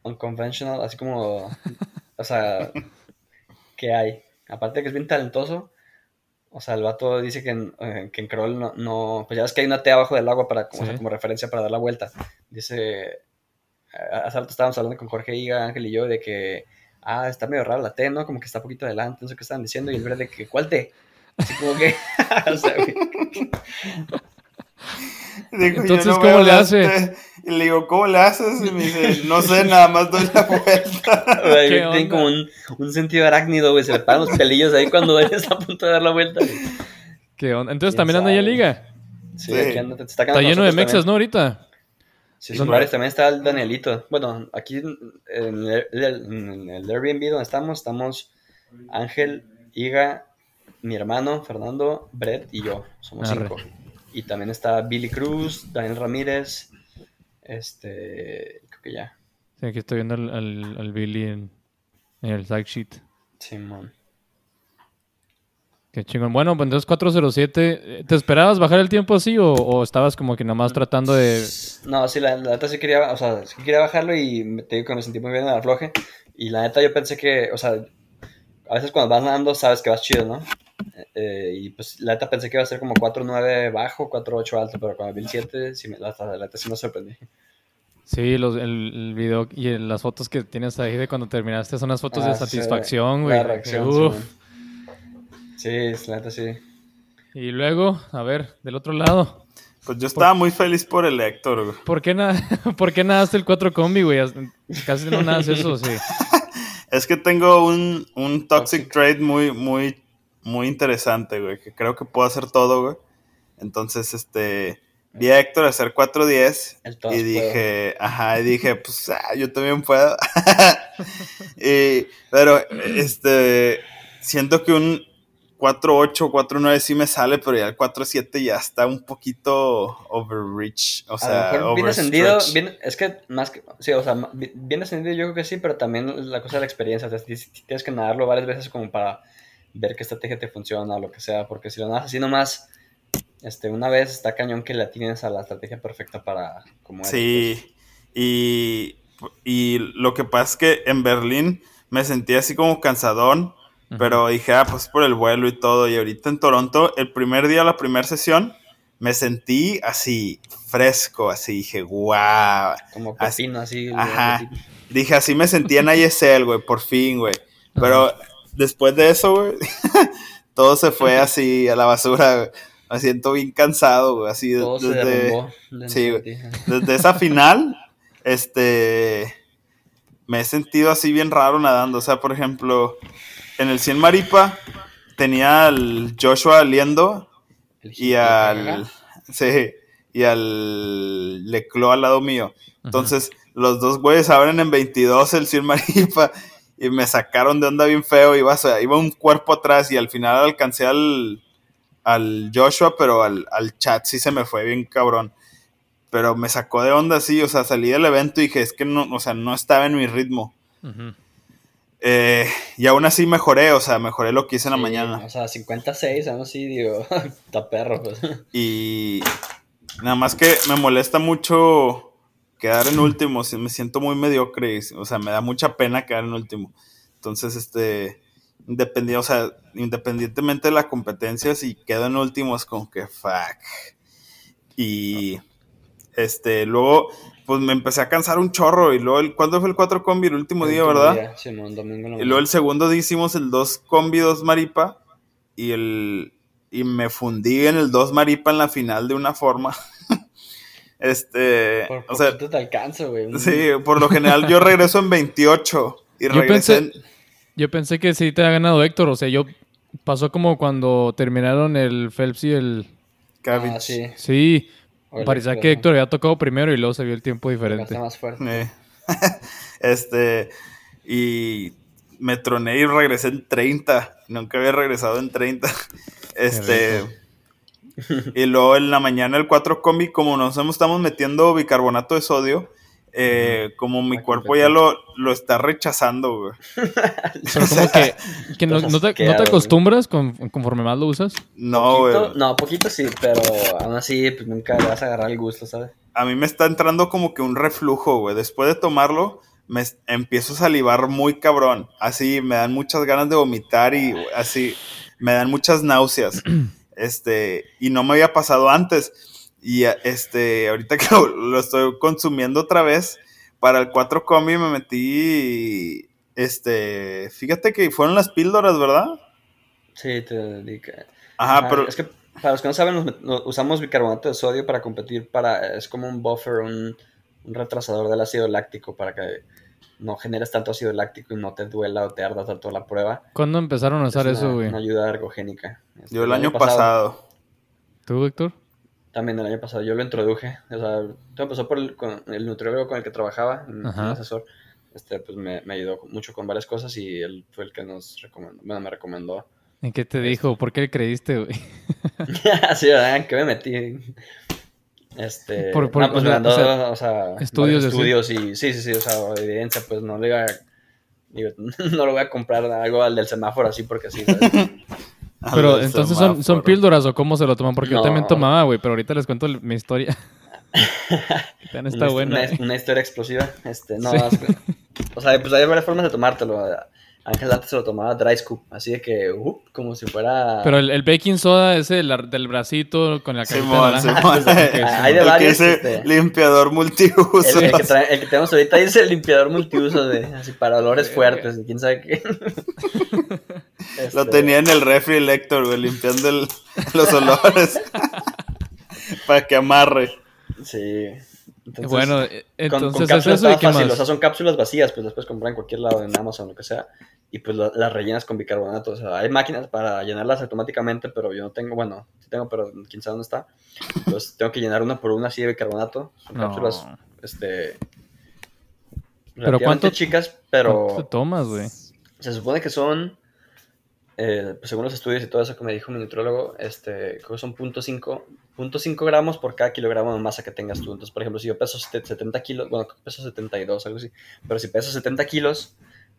Unconventional, así como, o sea, que hay. Aparte de que es bien talentoso, o sea, el vato dice que en, eh, que en crawl no, no, pues ya ves que hay una T abajo del agua para, como, o sea, Sí. como referencia para dar la vuelta. Dice, hace rato estábamos hablando con Jorge Higa, Ángel y yo, de que, ah, está medio rara la T, ¿no? Como que está poquito adelante, no sé qué estaban diciendo, y el verde de que, ¿cuál T? Así como que, <laughs> o sea, güey. Dijo, Entonces, "Yo no ¿cómo le hace? test". Y le digo, ¿cómo le haces? Y me dice, no sé, nada más doy la vuelta. <laughs> O sea, ¿Qué tiene como un, un sentido arácnido, güey. Se le paran los pelillos ahí cuando está a punto de dar la vuelta. güey. ¿Qué onda? Entonces ¿Quién también anda ahí en sabe? liga. Sí, Sí. aquí anda, te está Está lleno de mexas, ¿no? Ahorita. Sí. También está el Danielito. Bueno, aquí en el, en el Airbnb donde estamos, estamos Ángel, Iga, mi hermano, Fernando, Brett y yo. Somos Arre. cinco. Y también está Billy Cruz, Daniel Ramírez, este, creo que ya. Sí, aquí estoy viendo al, al- al Billy en, en el side sheet. Simón. Qué chingón. Bueno, pues entonces 407. ¿Te esperabas bajar el tiempo así o, o estabas como que nada más tratando de. No, sí, la, la neta sí quería, o sea, sí quería bajarlo y me, te digo que me sentí muy bien en el afloje. Y la neta yo pensé que, o sea, a veces cuando vas nadando sabes que vas chido, ¿no? Eh, y pues la neta pensé que iba a ser como 4.9 bajo, 4.8 alto, pero cuando vi el 7, sí me, la, la neta sí me sorprendí. Sí, los, el, el video y las fotos que tienes ahí de cuando terminaste son unas fotos Ah, de sí, satisfacción, güey. La reacción, Uf. Sí, la neta sí. Y luego, a ver, del otro lado. Pues yo estaba muy feliz por el Héctor, güey. ¿Por qué, na <laughs> ¿Por qué nadaste el 4 combi, güey? Casi no nadas eso, sí. <laughs> Es que tengo un, un toxic trade muy, muy, muy interesante, güey. Que creo que puedo hacer todo, güey. Entonces, este. Vi a Héctor hacer 4.10 El todas y dije, ajá, y dije, pues ah, yo también puedo. <laughs> y, pero, este, siento que un 4.8, 4.9 sí me sale, pero ya el 4.7 ya está un poquito overreach. O sea, a lo mejor bien overstretch. bien, es que más que, sí, o sea, bien descendido yo creo que sí, pero también la cosa de la experiencia, o sea, ti- ti- tienes que nadarlo varias veces como para ver qué estrategia te funciona o lo que sea, porque si lo nadas así nomás, este, una vez está cañón que la tienes a la estrategia perfecta para como eres, Sí, y, y lo que pasa es que en Berlín me sentí así como cansadón, pero dije, ah, pues por el vuelo y todo. Y ahorita en Toronto, el primer día, la primera sesión, me sentí así fresco, así dije, wow. como así- pepino, así. Ajá. así. Dije, así me sentí en <laughs> ISL, güey, por fin, güey. Pero después de eso, güey, <laughs> todo se fue así a la basura, güey. Me siento bien cansado, güey, así Todo se desde- derrumbó. dentro sí, güey. desde esa final, este, me he sentido así bien raro nadando. O sea, por ejemplo, en el 100 Maripa tenía al Joshua Liendo y al, sí, y al Leclo al lado mío. Entonces, los dos güeyes abren en 22 el 100 Maripa <laughs> y me sacaron de onda bien feo. Iba, o sea, iba un cuerpo atrás y al final alcancé al, al Joshua, pero al, al chat sí se me fue bien cabrón. Pero me sacó de onda, sí, o sea, salí del evento y dije, es que no, o sea, no estaba en mi ritmo. Eh, y aún así mejoré, o sea, mejoré lo que hice en la Sí, mañana. O sea, 56, algo así, digo, <laughs> está perro, pues. Y nada más que me molesta mucho quedar en último, me siento muy mediocre, y, o sea, me da mucha pena quedar en último. Entonces, este, independiente, o sea, independientemente de la competencia, si quedo en último es como que fuck. Y este, luego, pues me empecé a cansar un chorro. Y luego, el, ¿cuándo fue el 4 combi? El último día, último ¿verdad? día, Simón, domingo Y luego el segundo día hicimos el 2 combi, 2 maripa. Y el. Y me fundí en el 2 maripa en la final de una forma. <laughs> este. Por o sea, te alcanzo, güey. Sí, por lo general yo <laughs> regreso en 28. Y Yo regresé. pensé, yo pensé que sí te ha ganado Héctor. O sea, yo Pasó como cuando terminaron el Phelps y el... Ah, sí. Sí, parecía Héctor, que. Héctor había tocado primero y luego se vio el tiempo diferente. más fuerte. Eh, <laughs> este, y me troné y regresé en 30. Nunca había regresado en 30. Este, y luego en la mañana el 4 combi, como nos hemos- estamos metiendo bicarbonato de sodio, eh, como mi cuerpo ya lo, lo está rechazando, güey. <laughs> Pero como que, que no, te, asqueado, ¿no te güey. acostumbras con- conforme más lo usas. No, güey. Poquito- no, poquito sí, pero aún así, pues nunca le vas a agarrar el gusto, ¿sabes? A mí me está entrando como que un reflujo, güey. Después de tomarlo, me empiezo a salivar muy cabrón. Así, me dan muchas ganas de vomitar y así, me dan muchas náuseas. <clears throat> Este, y no me había pasado antes. Y este, ahorita que <laughs> lo, lo estoy consumiendo otra vez, para el 4 comi me metí, este, fíjate que fueron las píldoras, ¿verdad? Sí, te digo. Ajá, Ajá, pero Es que para los que no saben, nos usamos bicarbonato de sodio para competir para... Es como un buffer, un, un retrasador del ácido láctico para que no generes tanto ácido láctico y no te duela o te arda tanto la prueba. ¿Cuándo empezaron a usar es eso, una, güey? una ayuda ergogénica. Este, yo el año pasado. ¿Tú, Héctor? También el año pasado yo lo introduje. O sea, todo empezó por el, con el nutriólogo con el que trabajaba, un, asesor. Este, pues me, me ayudó mucho con varias cosas y él fue el que nos recomendó. Bueno, me recomendó. ¿En qué te dijo? ¿Por qué le creíste, güey? <laughs> Así, ¿verdad? ¿En qué me metí? Este, Por- por- no, pues o me mandó, o sea, o sea, estudios estudios y sí, sí, sí, o sea, evidencia, pues no le iba a, digo, <laughs> no lo voy a comprar algo al del semáforo así porque sí, ¿sabes? <laughs> Pero entonces son, son píldoras o cómo se lo toman, porque yo también tomaba, güey, pero ahorita les cuento mi historia. <laughs> Está una, buena. Una, una historia explosiva, este, no, Sí. o sea, pues hay varias formas de tomártelo. Ángel antes se lo tomaba dry scoop, así de que, uh, como si fuera... Pero el, el baking soda ese del, del bracito con la cajita de Simón, naranja. Simón. pues, ok, <laughs> sí. Hay de varios, dice este. limpiador multiuso. el, el que trae- el que tenemos ahorita dice el limpiador multiuso de así para olores fuertes y quién sabe qué. <laughs> Lo Este, tenía en el refri el Héctor, güey, limpiando el- los olores. <laughs> Para que amarre. Sí. Entonces, bueno, con, entonces con cápsulas eso y qué fácil, más. o sea, son cápsulas vacías, pues las puedes comprar en cualquier lado, en Amazon, lo que sea, y pues las rellenas con bicarbonato. O sea, hay máquinas para llenarlas automáticamente, pero yo no tengo, bueno, sí tengo, pero quién sabe dónde está. Entonces tengo que llenar una por una así de bicarbonato. Son No. cápsulas, este, Pero ¿cuánto- chicas, pero ¿Cuánto te tomas, güey? se supone que son, eh, pues según los estudios y todo eso que me dijo mi nutrólogo, este, creo que son .5 .5 gramos por cada kilogramo de masa que tengas tú. Entonces, por ejemplo, si yo peso sete- 70 kilos, bueno, creo que peso 72, algo así, pero si peso 70 kilos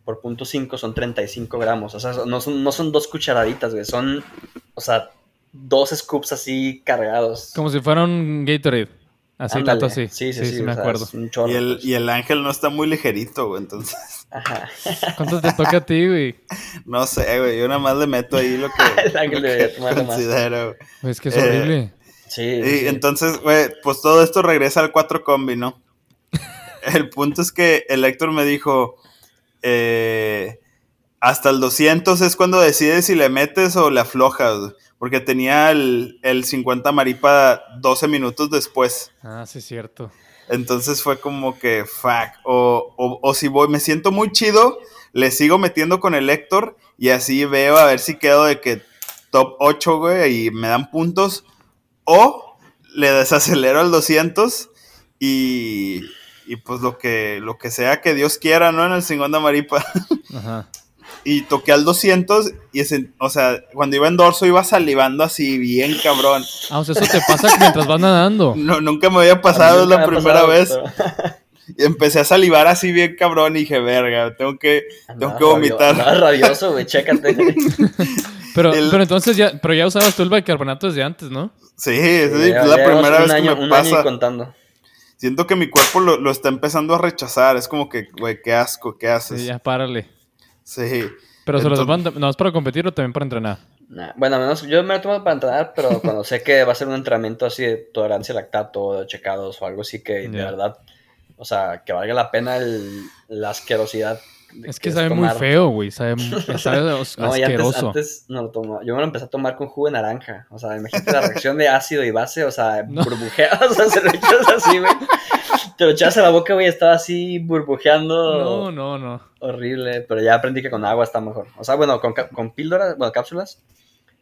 por .5 son 35 gramos. O sea, no son, no son dos cucharaditas, güey, son, o sea, dos scoops así cargados. Como si fuera un Gatorade. Así, Ándale. tanto así. Sí, sí, sí, me o sea, acuerdo. es un chorro, Y el, pues. y el ángel no está muy ligerito, güey. Entonces, Ajá. ¿Cuánto te toca a ti, güey? no sé, güey. Yo nada más le meto ahí lo que, <laughs> lo que considero. güey. Es que es Eh, horrible. Sí, Y sí. entonces, güey, pues todo esto regresa al 4 combi, ¿no? <laughs> El punto es que el Héctor me dijo, eh, hasta el 200 es cuando decides si le metes o le aflojas, güey, porque tenía el, el 50 maripa 12 minutos después. Ah, sí, es cierto. Entonces fue como que, fuck, o, o, si voy, me siento muy chido, le sigo metiendo con el Héctor y así veo a ver si quedo de que top 8, güey, y me dan puntos, o le desacelero al 200 y, y pues lo que, lo que sea que Dios quiera, ¿no? En el 50 maripa. Ajá. Y toqué al 200 y, ese, o sea, cuando iba en dorso iba salivando así bien cabrón. Ah, o sea, eso te pasa mientras vas nadando. <laughs> No, nunca me había pasado, es la primera pasado, vez. pero- <laughs> Y empecé a salivar así bien cabrón y dije, verga, tengo que, tengo que vomitar. rabio- andaba rabioso, güey, chécate. <laughs> Pero, El- pero entonces ya, pero ya usabas tú el bicarbonato desde antes, ¿no? Sí, sí, es Ya la primera vez año, que me un año y pasa. contando. Siento que mi cuerpo lo, lo está empezando a rechazar. Es como que, güey, qué asco, qué haces. Sí. ya párale. Pero se los van no es para competir o también para entrenar. Nah, Bueno, menos yo me lo tomo para entrenar, pero <laughs> cuando sé que va a ser un entrenamiento así de tolerancia lactato, de checados o algo así que de verdad, o sea, que valga la pena el- la asquerosidad. de Es que sabe muy feo, güey. Sabe, <laughs> sabe No, y antes, asqueroso. antes no lo tomaba. Yo me lo empecé a tomar con jugo de naranja. O sea, imagínate la reacción de ácido y base, o sea, <laughs> No. burbujea, o sea, se lo echas así, güey. Te lo echabas a la boca, güey, estaba así burbujeando. No, no, no. Horrible, pero ya aprendí que con agua está mejor. O sea, bueno, con, con píldoras, bueno, cápsulas,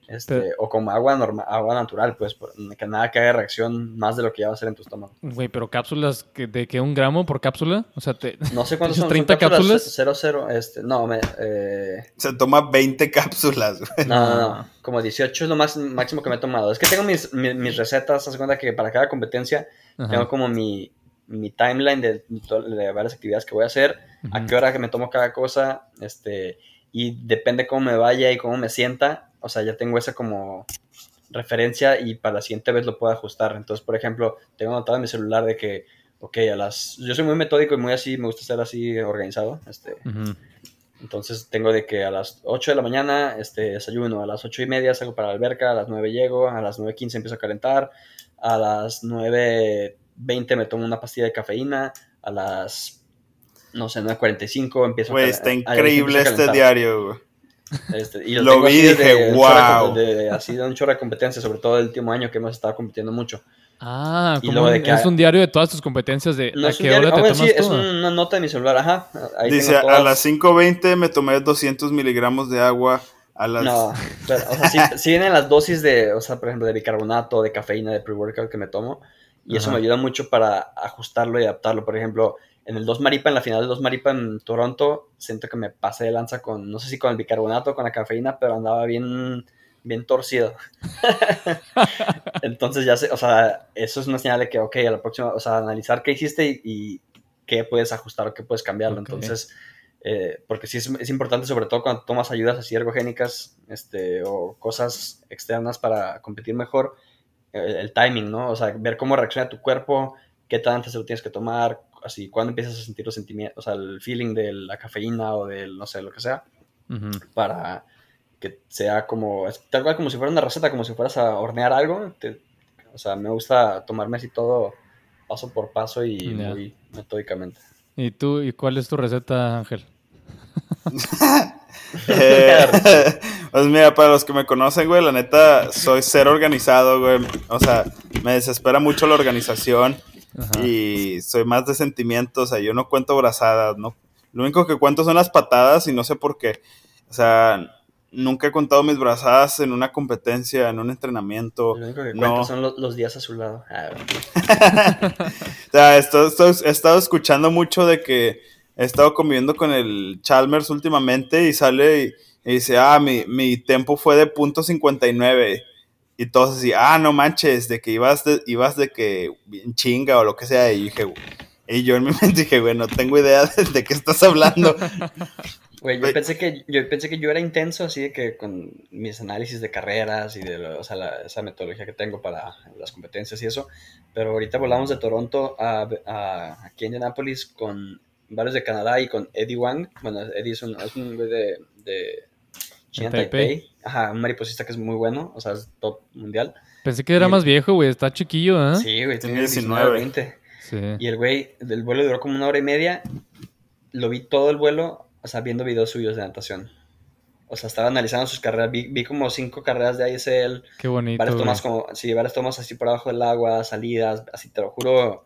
este, Pero- o con agua normal, agua natural, pues, por- que nada que haga reacción más de lo que ya va a hacer en tu estómago. Güey, pero cápsulas que- de que un gramo por cápsula. O sea, te. No sé <laughs> cuántos ¿Dices son, 30 son cápsulas. cápsulas? Cero, cero, este, no, me, eh, Se toma 20 cápsulas, güey. no, no, no, como 18 es lo más, máximo que me he tomado. Es que tengo mis, mi- mis, recetas, haz cuenta que para cada competencia Ajá. tengo como mi, mi timeline de, de varias actividades que voy a hacer, a qué hora que me tomo cada cosa, este, y depende cómo me vaya y cómo me sienta, o sea, ya tengo esa como referencia y para la siguiente vez lo puedo ajustar. Entonces, por ejemplo, tengo anotado en mi celular de que, ok, a las, yo soy muy metódico y muy así, me gusta ser así organizado, este, entonces tengo de que a las 8 de la mañana este, desayuno, a las 8 y media salgo para la alberca, a las 9 llego, a las 9.15 empiezo a calentar, a las 9.20 me tomo una pastilla de cafeína, a las, no sé, 9.45 empiezo Güey, a está cal- a- increíble empiezo a este diario, güey. Este, y Lo tengo vi y dije, de "Wow". com- de- así de un chorro de competencia, sobre todo el último año que hemos estado compitiendo mucho. Ah, Y como luego de que es un diario de todas tus competencias de No a es un qué diario, hora te ah, tomas sí, es una nota de mi celular, ajá. Ahí Dice, tengo a las 5.20 me tomé 200 miligramos de agua. A las... No, pero, o sea, sí, <laughs> sí vienen las dosis de, o sea, por ejemplo, de bicarbonato, de cafeína, de pre-workout que me tomo. Y eso me ayuda mucho para ajustarlo y adaptarlo. Por ejemplo, en el 2 Maripa, en la final del 2 Maripa en Toronto, siento que me pasé de lanza con, no sé si con el bicarbonato o con la cafeína, pero andaba bien, bien torcido. <laughs> Entonces ya sé, o sea, eso es una señal de que, ok, a la próxima, o sea, analizar qué hiciste y, y qué puedes ajustar o qué puedes cambiarlo. Entonces, eh, porque sí es, es importante, sobre todo cuando tomas ayudas así ergogénicas este, o cosas externas para competir mejor, el, el timing, ¿no? O sea, ver cómo reacciona tu cuerpo, qué tanto se lo tienes que tomar, así, cuándo empiezas a sentir los sentimientos, o sea, el feeling de la cafeína o del, no sé, lo que sea, para que sea como, es tal cual como si fuera una receta, como si fueras a hornear algo. te- o sea, me gusta tomarme así todo paso por paso y muy metódicamente. ¿Y tú, y cuál es tu receta, Ángel? <laughs> <laughs> Eh, <laughs> pues mira, para los que me conocen, güey, la neta, soy ser organizado, güey. O sea, me desespera mucho la organización Ajá. y soy más de sentimientos. O sea, yo no cuento brazadas, ¿no? Lo único que cuento son las patadas y no sé por qué. O sea, nunca he contado mis brazadas en una competencia, en un entrenamiento. Lo único que No. cuento son los, los días a su lado. Ah. <laughs> O sea, esto- esto- he estado escuchando mucho de que he estado conviviendo con el Chalmers últimamente y sale y, y dice, ah, mi, mi tempo fue de punto 59. Y todos así, ah, no manches, de que ibas de, ibas de que chinga o lo que sea. Y dije, y yo en mi <laughs> mente dije, güey, no tengo idea de, de qué estás hablando. <laughs> Güey, yo pensé que yo pensé que yo era intenso así de que con mis análisis de carreras y de lo- o sea, la- esa metodología que tengo para las competencias y eso, pero ahorita volamos de Toronto a, a- aquí a Indianapolis con varios de Canadá y con Eddie Wang, bueno, Eddie es un, es un güey de, de China Taipei. Taipei, ajá, un mariposista que es muy bueno, o sea, es top mundial. Pensé que era Y- más viejo, güey. Está chiquillo, ¿eh? Sí, güey, tiene Tiene 19, 19. 20. Sí. Y el güey, el vuelo duró como una hora y media. Lo vi todo el vuelo, o sea, viendo videos suyos de natación. O sea, estaba analizando sus carreras. Vi, vi como cinco carreras de ISL, Qué bonito. varias tomas güey. como, sí, varias tomas así por abajo del agua, salidas, así te lo juro.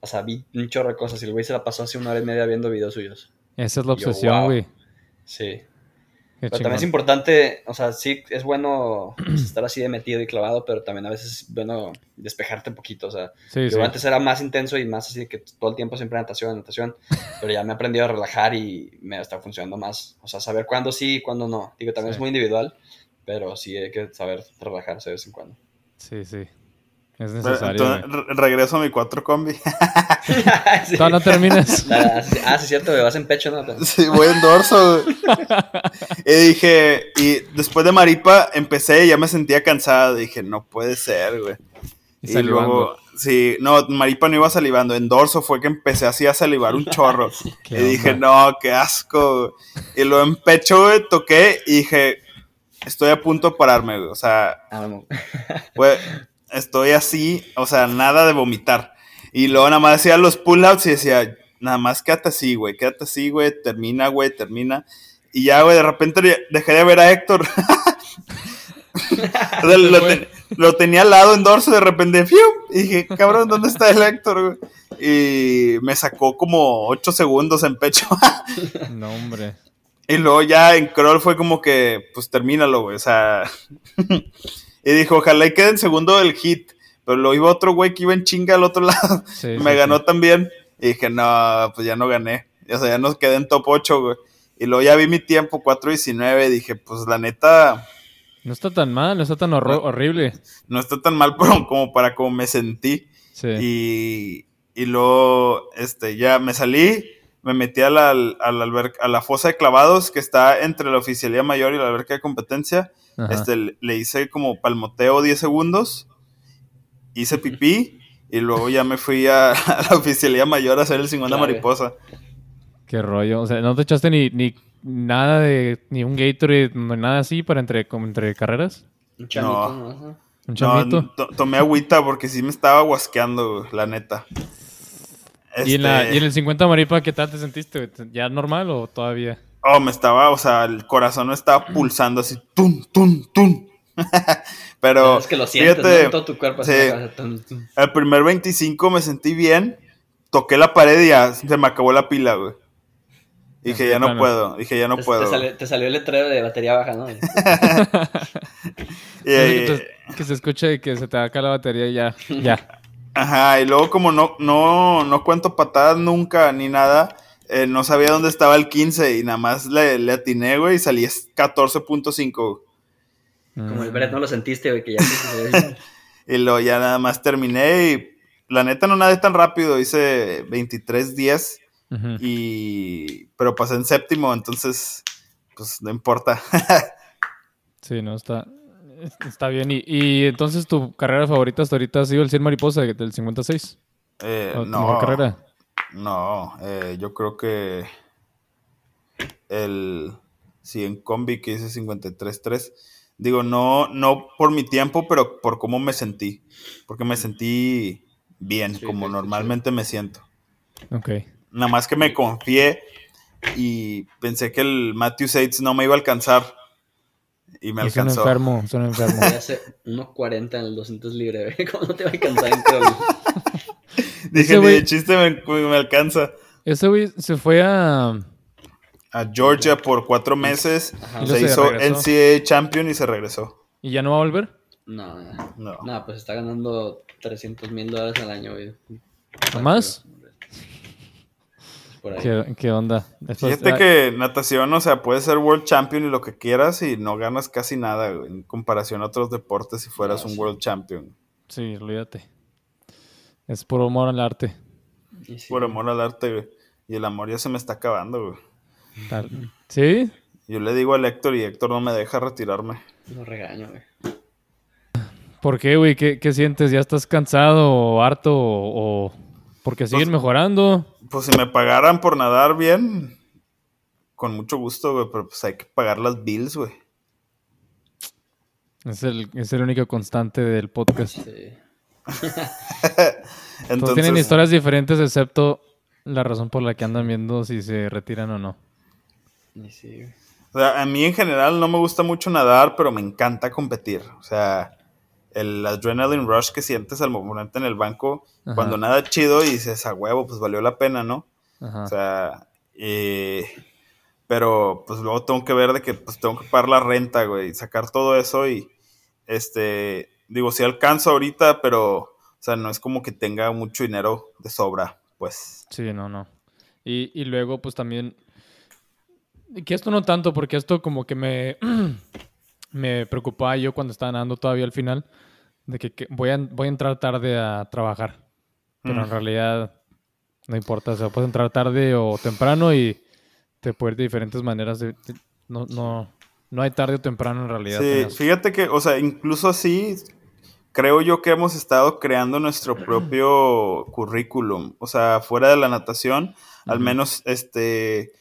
O sea, vi un chorro de cosas y el güey se la pasó así una hora y media viendo videos suyos. Esa es la Y yo, obsesión, wow. güey. Sí. Qué Pero también es importante, o sea, sí es bueno pues, estar así de metido y clavado, pero también a veces es bueno despejarte un poquito, o sea, Sí, yo sí. antes era más intenso y más así que todo el tiempo siempre natación, natación, pero ya me he aprendido a relajar y me está funcionando más. O sea, saber cuándo sí y cuándo no. Digo, también Sí. es muy individual, pero sí hay que saber relajarse de vez en cuando. Sí, sí. Es Pero, necesario. entonces, regreso a mi cuatro combi. Sí. <laughs> <laughs> Todavía no terminas. <laughs> Ah, sí, ah, sí, es cierto, güey, vas en pecho, ¿no? Sí, voy en dorso. güey. y dije, y después de Maripa empecé y ya me sentía cansado. Dije, no puede ser, güey. Y Y, salivando. luego, sí, no, Maripa no iba salivando. En dorso fue que empecé así a salivar un chorro. ¿Qué y dije, no, qué asco. güey. Y luego en pecho, güey, toqué y dije, estoy a punto de pararme, güey. O sea, Ah, vamos. güey, estoy así, o sea, nada de vomitar. Y luego nada más hacía los pull-outs y decía, nada más quédate así, güey, quédate así, güey, termina, güey, termina. Y ya, güey, de repente dejé de ver a Héctor. <laughs> Lo, ten- lo tenía al lado en dorso, de repente, ¡fiu! Y dije, cabrón, ¿dónde está el Héctor, güey? y me sacó como 8 segundos en pecho. <laughs> No, hombre. y luego ya en crawl fue como que, pues termínalo, güey. O sea. <laughs> y dijo, ojalá y quede en segundo el hit. Pero lo iba otro güey que iba en chinga al otro <laughs> lado. Sí, me sí, ganó sí. también. Y dije, no, pues ya no gané. O sea, ya nos quedé en top 8, güey. Y luego ya vi mi tiempo, 4.19. Dije, pues la neta, No está tan mal, no está tan horro- horrible. no está tan mal <laughs> pero como para como me sentí. Sí. Y, y luego, este, ya me salí, me metí a la, al alber- a la fosa de clavados que está entre la oficialía mayor y la alberca de competencia. Ajá. Este, le- le hice como palmoteo 10 segundos, hice pipí y luego ya me fui a, <laughs> a la oficialía mayor a hacer el 50 Clave. mariposa. Qué rollo. O sea, no te echaste ni, ni nada de. ni un Gatorade, no, nada así para entre, como entre carreras. Un chamito, No. ¿no? Un No, chamito. to- tomé agüita porque sí me estaba guasqueando, la neta. ¿Y, en la- Este, y en el 50 maripa, ¿qué tal te sentiste? ¿Ya normal o todavía? Oh, me estaba, o sea, el corazón me estaba pulsando así, tum, tum, tum. <laughs> Pero, es que lo sientes, ¿no? fíjate, todo tu cuerpo. sí. tum, tum. el primer 25 me sentí bien, toqué la pared y ya se me acabó la pila, güey. Dije, De ya no puedo, dije, ya no Te- puedo. Te, salió, te salió el letrero de batería baja, ¿no? <laughs> <laughs> Y, que se escuche y que se te acá la batería y ya. Ya. Ajá, y luego como no, no, no cuento patadas nunca ni nada, eh, no sabía dónde estaba el 15 y nada más le, le atiné, güey, y salí 14.5. Como el Mm. Brett no lo sentiste, güey, que ya <laughs> Y luego ya nada más terminé y la neta no nadé tan rápido, hice 23.10 Ujú. y... pero pasé en séptimo, entonces pues no importa. <laughs> Sí, no, está, está bien. Y, y entonces tu carrera favorita hasta ahorita ha sido el 100 mariposa del 56. Eh, ¿O tu no, mejor carrera? no, eh, yo creo que el... Sí, en combi que hice 53.3. Digo, no, no por mi tiempo, pero por cómo me sentí. Porque me sentí bien, Sí, como sí, sí, normalmente me siento. Ok. Nada más que me confié y pensé que el Matthew Sates no me iba a alcanzar. Y me Es un alcanzó. enfermo, es <laughs> un enfermo. Hace 1.40 en el 200 libre, güey. <laughs> ¿Cómo no te va a alcanzar en crawl? <laughs> Dije, ni güey- de chiste me, me alcanza. Ese güey se fue a... A Georgia por cuatro meses. Ajá. Se hizo regresó. NCAA Champion y se regresó. ¿Y ya no va a volver? No, no. No. No, pues está ganando 300 mil dólares al año, güey. ¿No más? Por ahí. ¿Qué, qué onda? Después- Fíjate ah, que natación, o sea, puedes ser World Champion y lo que quieras y no ganas casi nada güey, en comparación a otros deportes si fueras No, un sí. World Champion. Sí, olvídate. Es por amor al arte. Sí. Por amor al arte, güey. Y el amor ya se me está acabando, güey. Tal- ¿Sí? Yo le digo al Héctor y Héctor no me deja retirarme. Lo regaño, güey. ¿Por qué, güey? ¿Qué, qué sientes? ¿Ya estás cansado o harto o, porque siguen Pues- mejorando? Pues si me pagaran por nadar bien, con mucho gusto, güey, pero pues hay que pagar las bills, güey. Es el, es el único constante del podcast. Sí. <laughs> Todos Entonces, tienen historias diferentes excepto la razón por la que andan viendo si se retiran o no. Sí, güey. o sea, a mí en general no me gusta mucho nadar, pero me encanta competir. O sea, el adrenaline rush que sientes al momento en el banco, Ajá. cuando nada chido y dices, a huevo, pues valió la pena, ¿no? Ajá. O sea, eh, pero pues luego tengo que ver de que pues tengo que pagar la renta, güey, y sacar todo eso y este, digo, sí alcanzo ahorita, pero, o sea, no es como que tenga mucho dinero de sobra, pues. Sí, no, no. Y, y luego, pues también. Que esto no tanto, porque esto como que me. <clears throat> me preocupaba yo cuando estaba nadando todavía al final. De que, que voy, a, voy a entrar tarde a trabajar. Pero en Mm. realidad no importa. O sea, puedes entrar tarde o temprano y te puede ir de diferentes maneras. de- de- no, no, no hay tarde o temprano en realidad. Sí, fíjate que, o sea, incluso así, creo yo que hemos estado creando nuestro <clears throat> propio currículum. O sea, fuera de la natación, al menos, este,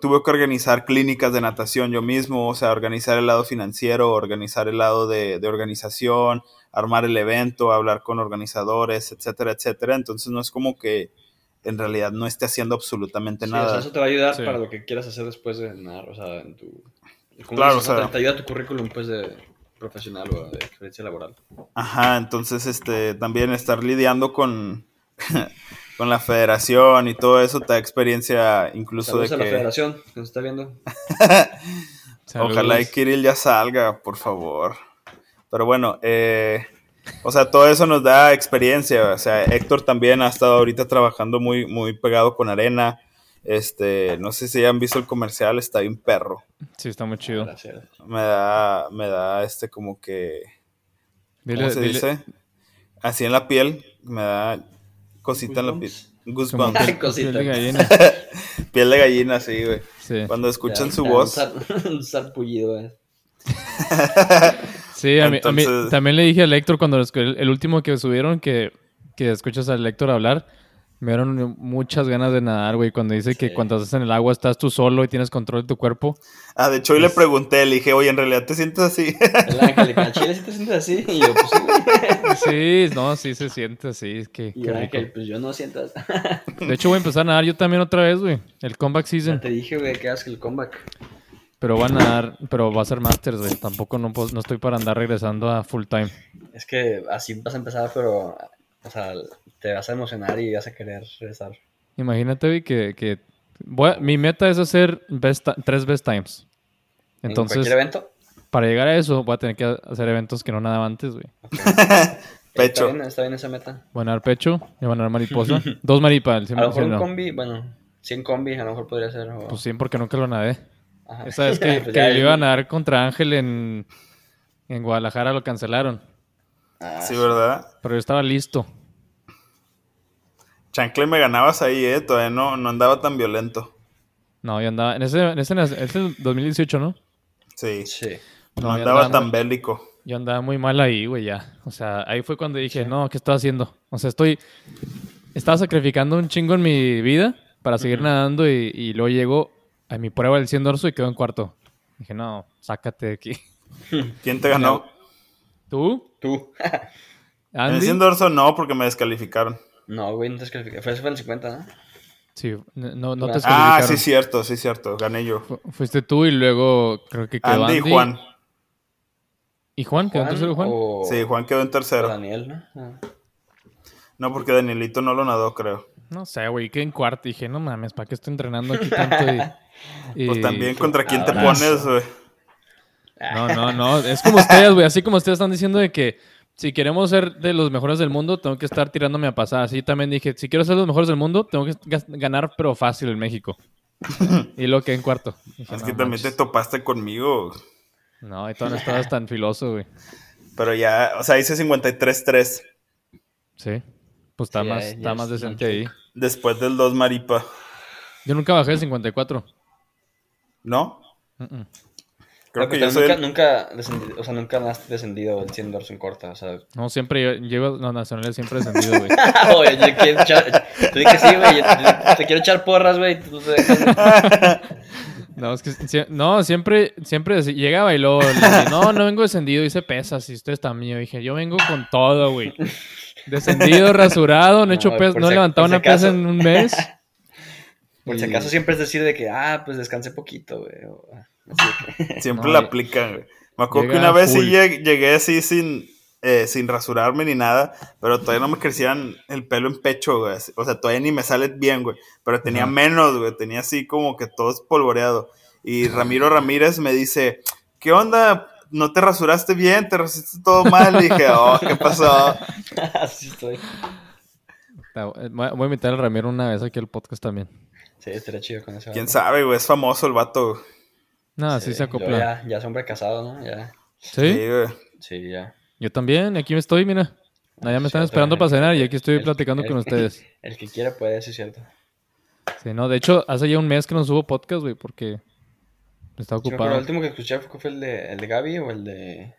tuve que organizar clínicas de natación yo mismo, o sea, organizar el lado financiero, organizar el lado de, de organización, armar el evento, hablar con organizadores, etcétera, etcétera. Entonces no es como que en realidad no esté haciendo absolutamente Sí, o sea, nada. eso te va a ayudar Sí. para lo que quieras hacer después de nadar, o sea, en tu... Claro, dices, o sea- te, te ayuda tu currículum, pues, de profesional o de experiencia laboral. Ajá, entonces este también estar lidiando con <laughs> con la federación y todo eso te da experiencia incluso Saludos de a la que federación que nos está viendo. <laughs> ojalá y. Kirill ya salga, por favor. Pero bueno, eh, o sea, todo eso nos da experiencia. O sea, Héctor también ha estado ahorita trabajando muy, muy pegado con Arena. Este, no sé si han visto el comercial, está bien perro. Sí, está muy chido. Gracias. Me da, me da este como que, ¿cómo Dile, se dile- dice? Así en la piel, me da cosita en la piel. Goosebumps. piel- piel de gallina. <laughs> Piel de gallina, sí, güey. Sí. Cuando escuchan Ya, su ya, voz. Un, sar- <laughs> un sarpullido, eh. Sí, a mí, a mí también le dije a Héctor cuando el último que subieron que, que escuchas al Héctor hablar, me dieron muchas ganas de nadar, güey. Cuando dice que Sí. cuando estás en el agua estás tú solo y tienes control de tu cuerpo. Ah, de hecho, hoy le pregunté, le dije, oye, ¿en realidad te sientes así? El ángel, que Chile si te sientes así. Y yo, pues sí, güey. Sí, no, sí se siente así. Es que, Y qué el rico. ángel, pues yo no siento. De hecho, voy a empezar a nadar yo también otra vez, güey. El comeback Ya season. te dije, güey, que hagas el comeback. Pero voy a nadar, pero va a ser masters, güey. Tampoco no, puedo- no estoy para andar regresando a full time. Es que así vas a empezar, pero. O sea, te vas a emocionar y vas a querer regresar. Imagínate, güey, que, que voy a- mi meta es hacer best tres best times. ¿En Entonces, cualquier evento? para llegar a eso, voy a tener que hacer eventos que no nadaba antes, güey. <laughs> Pecho. Está bien, está bien esa meta. Voy a nadar pecho, y voy a nadar mariposa. <laughs> Dos maripas, A lo mejor un no. combi, bueno, 100 combi a lo mejor podría ser. o- Pues sí, porque nunca lo nadé. Ajá. Esa vez <laughs> que, Pues que yo iba a nadar contra Ángel en, en Guadalajara lo cancelaron. Ah, sí, ¿verdad? Pero yo estaba listo. Chancle me ganabas ahí, eh. Todavía no, no andaba tan violento. No, yo andaba. En ese, en ese, en ese 2018, ¿no? Sí. Sí. No, andaba andaba- tan bélico. Yo andaba muy mal ahí, güey, ya. O sea, ahí fue cuando dije, no, ¿qué estoy haciendo? O sea, estoy... Estaba sacrificando un chingo en mi vida para seguir nadando y, y luego llego a mi prueba del 100 dorso y quedo en cuarto. Dije, no, sácate de aquí. <laughs> ¿Quién te ganó? ¿Tú? Tú. <laughs> En ¿Andy? el 100 dorso no, porque me descalificaron. No, güey, no te descalifiqué. Fue, fue el 50, ¿no? Sí, no, no te Ah, descalificaron. Ah, sí, cierto, sí, cierto. Gané yo. Fu- Fuiste tú y luego creo que quedó Andy Andy. y Juan. ¿Y Juan? ¿Quedó en tercero Juan? O... Sí, Juan quedó en o tercero. Daniel, ¿no? Ah. No, porque Danielito no lo nadó, creo. No sé, güey, quedé en cuarto y dije, no mames, ¿para qué estoy entrenando aquí tanto? Y, <laughs> Pues también contra quién te pones, güey. No, no, no. Es como ustedes, güey. Así como ustedes están diciendo de que si queremos ser de los mejores del mundo, tengo que estar tirándome a pasar. Así también dije, si quiero ser los mejores del mundo, tengo que ganar, pero fácil en México. <laughs> y lo que en cuarto. Dije, Es no que también te topaste conmigo. No, y todavía no estabas tan filoso, güey. Pero ya, o sea, hice 53-3 Sí. Pues está Sí, más, ya- está ya más decente ahí. después del 2 Maripa. Yo nunca bajé de 54. ¿No? Mm, mm. Creo que yo también soy nunca, el- nunca, descendi- o sea, nunca has descendido el 100 dorso en corta, o sea. No, siempre yo- llevo los nacionales siempre descendido, güey. <laughs> Oye, yo quiero echar, sí, güey, te, quiero echar porras, güey. <laughs> No, es que no, siempre, siempre llegaba y luego le dije, no, no vengo descendido, hice pesas y ustedes también. Yo dije, yo vengo con todo, güey. <laughs> Descendido, rasurado, no he hecho No, pes- por no he levantado una pesa en un mes. Por si acaso siempre es decir de que, ah, pues descansé poquito, güey. que- <laughs> Siempre No, la aplican, güey. Me acuerdo que una vez sí full. lleg- llegué así sin, eh, sin rasurarme ni nada, pero todavía no me crecían el pelo en pecho, güey. O sea, todavía ni me sale bien, güey. Pero tenía menos, güey. Tenía así como que todo espolvoreado. Y Ramiro Ramírez me dice, ¿qué onda? ¿No te rasuraste bien? ¿Te rasuraste todo mal? Y dije, oh, ¿qué pasó? <laughs> Así estoy. Voy a voy a invitar a Ramiro una vez aquí al podcast también. Sí, estaría chido con ese ¿Quién sabe, güey? Es famoso el vato. No, así se acopla. Ya, ya es hombre casado, ¿no? Ya. ¿Sí? güey. Sí, ya. Yo también, aquí me estoy, mira. Allá me están Sí, esperando para cenar y aquí estoy El- platicando el- con <laughs> ustedes. El que quiera puede, sí es cierto. Sí, no, de hecho, hace ya un mes que no subo podcast, güey, porque estaba Sí, me acuerdo, ocupado. el último que escuché fue, el de, el de Gaby o el de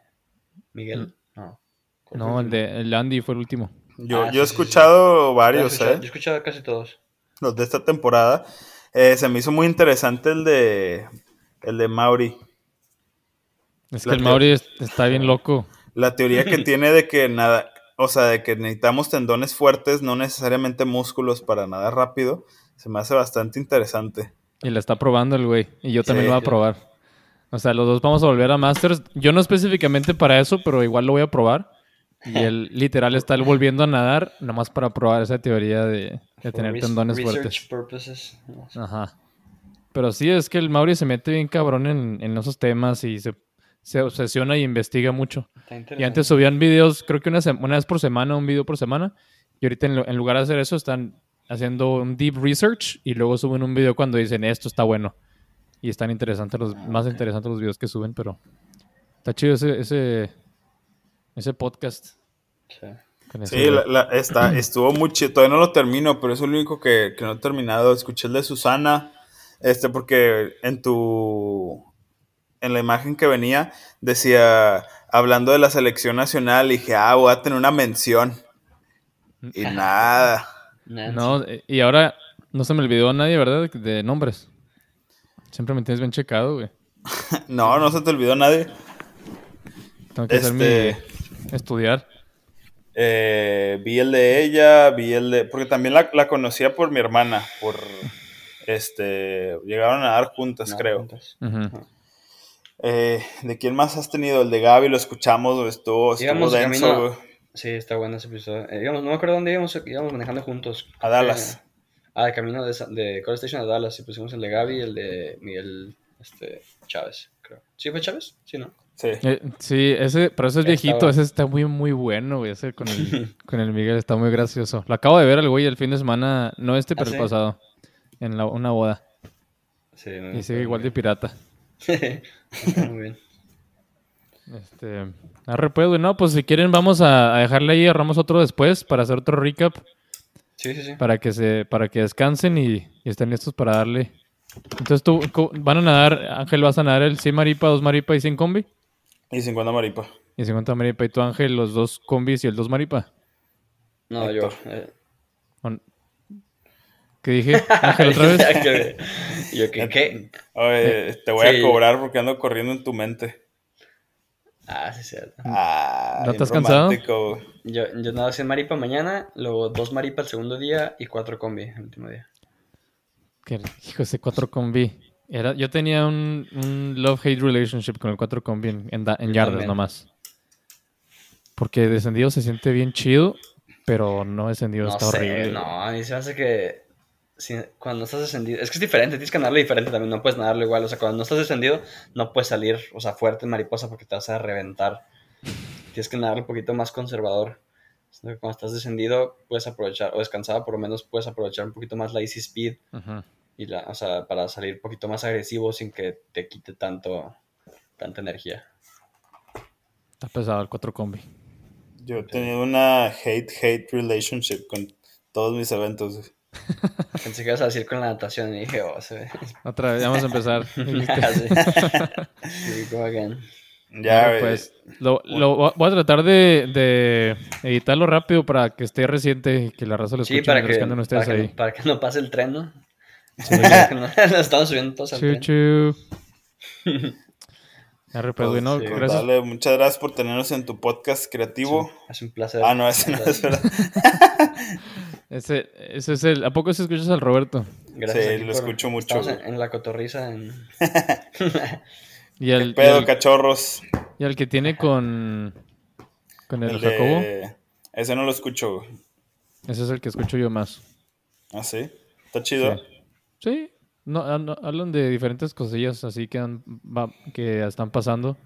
Miguel. No. ¿Cuál fue No, el de el Andy fue el último. Yo, Ah, yo he sí, sí, sí. escuchado Yo he varios, escuchado- ¿eh? Yo he escuchado casi todos. Los <laughs> de esta temporada. Eh, se me hizo muy interesante el de el de Mauri. Es La que el Mauri es- está bien loco. La teoría que <laughs> tiene de que nada, o sea, de que necesitamos tendones fuertes, no necesariamente músculos para nadar rápido, se me hace bastante interesante. Y la está probando el güey. Y yo también Sí, lo voy a probar. O sea, los dos vamos a volver a Masters. Yo no específicamente para eso, pero igual lo voy a probar. Y él <laughs> literal está volviendo a nadar, nomás para probar esa teoría de, de tener For tendones fuertes. purposes. Ajá. Pero sí, es que el Mauri se mete bien cabrón en, en esos temas y se, se obsesiona y investiga mucho. Y antes subían videos, creo que una, una vez por semana, un video por semana. Y ahorita en, lugar de hacer eso, están haciendo un deep research y luego suben un video cuando dicen esto está bueno. Y están interesantes los, Ah, más interesantes los videos que suben, pero está chido ese, ese, ese podcast. Sí. la- la- está, <clears throat> estuvo muy chido. Todavía no lo termino, pero es el único que, que no he terminado. Escuché el de Susana, este, porque en tu. En la imagen que venía, decía, hablando de la selección nacional, dije, ah, voy a tener una mención. Y nada. No, eh, y ahora no se me olvidó a nadie, ¿verdad? De nombres. Siempre me tienes bien checado, güey. <laughs> No, no se te olvidó nadie. Tengo que hacer Este- mi estudiar. Eh, vi el de ella, vi el de. Porque también la, la conocía por mi hermana, por. Este. Llegaron a dar juntas, No, creo. juntas. Eh, ¿De quién más has tenido? El de Gaby, lo escuchamos, estuvo, estuvo denso, camino- güey. Sí, está bueno ese episodio. Eh, íbamos- no me acuerdo dónde íbamos, íbamos manejando juntos. A Dallas. Eh, ah, de camino de, de College Station a Dallas. Y pusimos el de Gaby y el de Miguel este, Chávez, creo. ¿Sí fue Chávez? Sí, ¿no? Sí. Eh, sí, ese, pero ese es viejito, ese está muy, muy bueno, güey. Ese con el, <laughs> con el Miguel está muy gracioso. Lo acabo de ver al güey el fin de semana, no este, pero ¿Ah, el sí? pasado, en la- una boda. Sí, me Y sigue igual de pirata. Está muy bien. Este, arre pues, güey. No, pues si quieren vamos a, a dejarle ahí, agarramos otro después para hacer otro recap, Sí, sí, sí. para que se, para que descansen y, y estén listos para darle. Entonces tú, van a nadar, Ángel, vas a nadar el 100 maripa, 2 maripa y 100 combi. Y 50 maripa. Y 50 maripa y tú, Ángel, los dos combis y el 2 maripa. No, yo. Eh, ¿O n- ¿Qué dije? Ángel, otra vez. <laughs> Que- yo, ¿qué? ¿Qué? Oye, te voy Sí. a cobrar porque ando corriendo en tu mente. Ah, sí, cierto. Ah, ¿No estás cansado? romántico. Yo, yo nado 100 maripa mañana, luego 2 maripa el segundo día y 4 combi el último día. Que, hijo, ese 4 combi. Era, yo tenía un, un love-hate relationship con el 4 combi en, en, en yardas también. nomás. Porque descendido se siente bien chido, pero no descendido No está sé, horrible. no, a mí se hace que si- cuando estás descendido, es que es diferente, tienes que nadarlo diferente también, no puedes nadarlo igual, o sea, cuando no estás descendido no puedes salir, o sea, fuerte en mariposa porque te vas a reventar. Tienes que nadarlo un poquito más conservador. Cuando estás descendido puedes aprovechar, o descansado por lo menos puedes aprovechar un poquito más la easy speed Ujú. Y la, o sea, para salir un poquito más agresivo sin que te quite tanto, tanta energía. Está pesado el 4 combi. Yo he tenido una hate-hate relationship con todos mis eventos. <laughs> Pensé que ibas a decir con la natación y dije, oh, se ve. Otra vez, vamos a empezar. Así. <laughs> <laughs> Sí, go again. Ya, Bueno, güey. pues lo, lo voy a- tratar de, de editarlo rápido para que esté reciente y que la raza lo escuche Sí, para que, ustedes que ahí. no, para que no pase el tren, ¿no? <laughs> Nos <laughs> estamos subiendo todos al Chu, tren. chu. Arre, pues, güey, no, sí, gracias. dale, muchas gracias por tenernos en tu podcast creativo. Es un placer. Ah, no, ese no es verdad. <laughs> Ese, ese es el. ¿A poco se escuchas al Roberto? Gracias Sí, lo escucho mucho, en, la cotorriza. En... Y el, y Pedo, el- cachorros. y el que tiene con. Con el, El Jacobo. de... Ese no lo escucho. güey. Ese es el que escucho yo más. Ah, sí. Está chido. Sí. Sí, no, no, hablan de diferentes cosillas así que, han- va- que están pasando.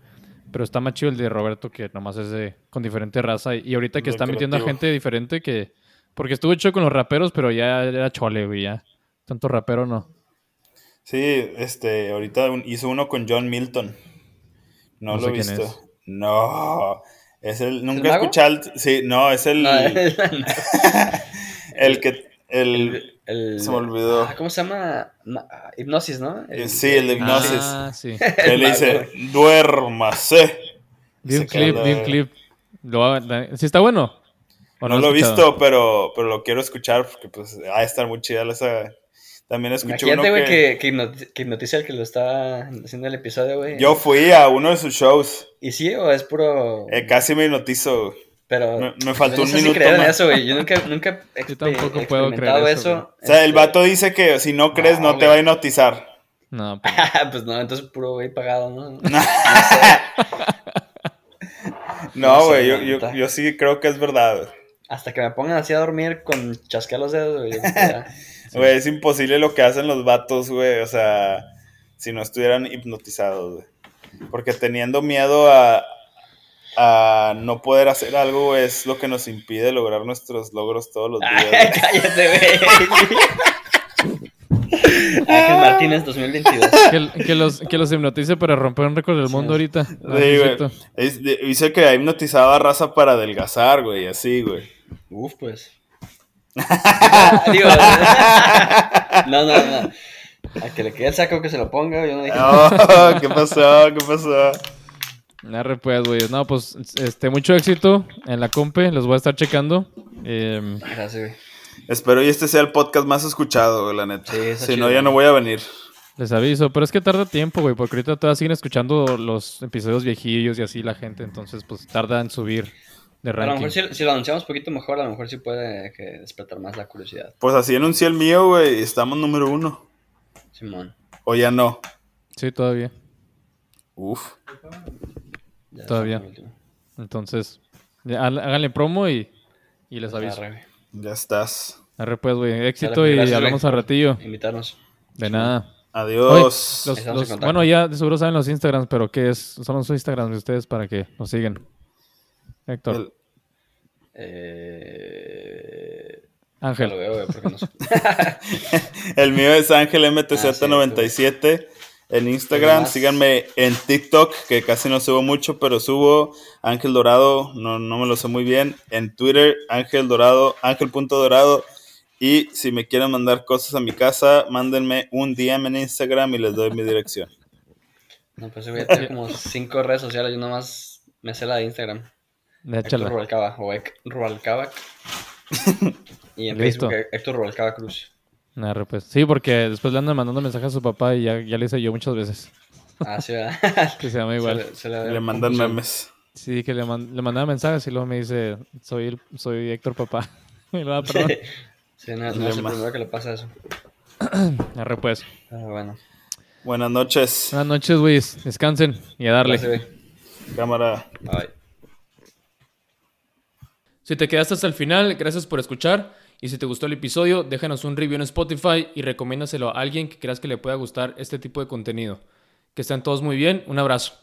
Pero está más chido el de Roberto que nomás es de, con diferente raza. Y ahorita que Lo está metiendo a creativo. gente diferente que... Porque estuvo hecho con los raperos, pero ya era chole, güey, ya. Tanto rapero no. Sí, este, ahorita un- hizo uno con John Milton. No, No lo he visto. es. No. Es el. Nunca he mago? escuchado. el- sí, no, es el. No, <laughs> <laughs> el que. El. el, el- Se me olvidó. Ah, ¿Cómo se llama? Ma- ah, hipnosis, ¿no? El- Sí, el de hipnosis. Ah, sí. Él <laughs> dice, duérmase. Vi un clip, vi un clip. Lo ¿Sí está bueno? ¿O No, has lo he visto, pero, pero lo quiero escuchar porque pues va a estar muy chida esa. También escuché uno Imagínate, güey, que... que, que, hipnoti- que hipnotiza el que lo está haciendo el episodio, güey. Yo fui a uno de sus shows. ¿Y sí o es puro...? eh, casi me hipnotizo. Pero... me- me faltó no un sé si minuto creer en eso, güey. Yo nunca, nunca he <laughs> Yo tampoco puedo creer eso, eso. O sea, el Este, vato dice que si no crees no, No, te va a hipnotizar. No, <laughs> pues, pues no, entonces puro güey pagado, ¿no? <laughs> No, No güey, sé, yo, yo, yo sí creo que es verdad, güey. Hasta que me pongan así a dormir con chasquear los dedos, güey. Güey, es imposible lo que hacen los vatos, güey. O sea, si no estuvieran hipnotizados, güey. Porque teniendo miedo a, a no poder hacer algo, es lo que nos impide lograr nuestros logros todos los días. Ay, <laughs> cállate, güey. <laughs> Ángel Martínez 2022. Que, que los, que los hipnotice para romper un récord del Sí. mundo ahorita. Ah, Sí, es güey. cierto. Es de- dice que ha hipnotizado a raza para adelgazar, güey, así, güey. Uf, pues. <laughs> Digo, no, no, no. A que le quede el saco que se lo ponga, yo no dije. Oh, ¿Qué pasó? ¿Qué pasó? Arre, pues, güey. No, pues, este, mucho éxito en la compe. Los voy a estar checando. Eh, Gracias, güey. Espero y este sea el podcast más escuchado, güey, la neta. Sí, si chido, no, ya güey. no voy a venir. les aviso. Pero es que tarda tiempo, güey. Porque ahorita todavía siguen escuchando los episodios viejillos y así la gente. Entonces, pues, tarda en subir de A lo ranking. mejor si, si lo anunciamos un poquito mejor, a lo mejor sí puede que despertar más la curiosidad. Pues así enuncié el mío, güey, y estamos número uno. Simón. O ya no. Sí, todavía. Uf. Ya Todavía. Entonces, ya, háganle promo y, y les aviso. Arre. Ya estás. Arre, pues, güey. Éxito Dale, y gracias, hablamos al ratillo. Invitarnos. De nada. Adiós. Oye, los- los- bueno, ya de seguro saben los Instagrams, pero ¿qué es? Son los Instagrams de ustedes para que nos sigan. Héctor, El- Eh... Lo Ángel. veo, güey, porque no sé. <laughs> <laughs> El mío es Ángel Ah, MTZ97 en Instagram. Además- Síganme en TikTok, que casi no subo mucho, pero subo Ángel Dorado, no, no me lo sé muy bien. En Twitter, Ángel Dorado, Ángel.dorado. Y si me quieren mandar cosas a mi casa, mándenme un DM en Instagram y les doy mi dirección. No, pues voy a tener como cinco redes sociales. Yo nomás me sé la de Instagram. Héctor Échala. Rubalcaba o Rubalcaba. <laughs> y en Listo. Facebook Héctor Rubalcaba Cruz. Arre, pues. Sí, porque después le andan mandando mensajes a su papá y ya, ya le hice yo muchas veces. Ah, sí, ¿verdad? <laughs> Que se llama Se igual. le- se le- Le mandan memes. Sí, que le, man- le mandaba mensajes y luego me dice, soy, el- soy Héctor Papá. <laughs> y luego, ah, perdón. <laughs> Sí, no, no es el primero que le pasa eso. <clears throat> Arre, pues. Pero bueno. Buenas noches, Buenas noches, güey. Descansen y a darle. Gracias, cámara. Bye. Si te quedaste hasta el final, gracias por escuchar. Y si te gustó el episodio, déjanos un review en Spotify y recomiéndaselo a alguien que creas que le pueda gustar este tipo de contenido. Que estén todos muy bien. Un abrazo.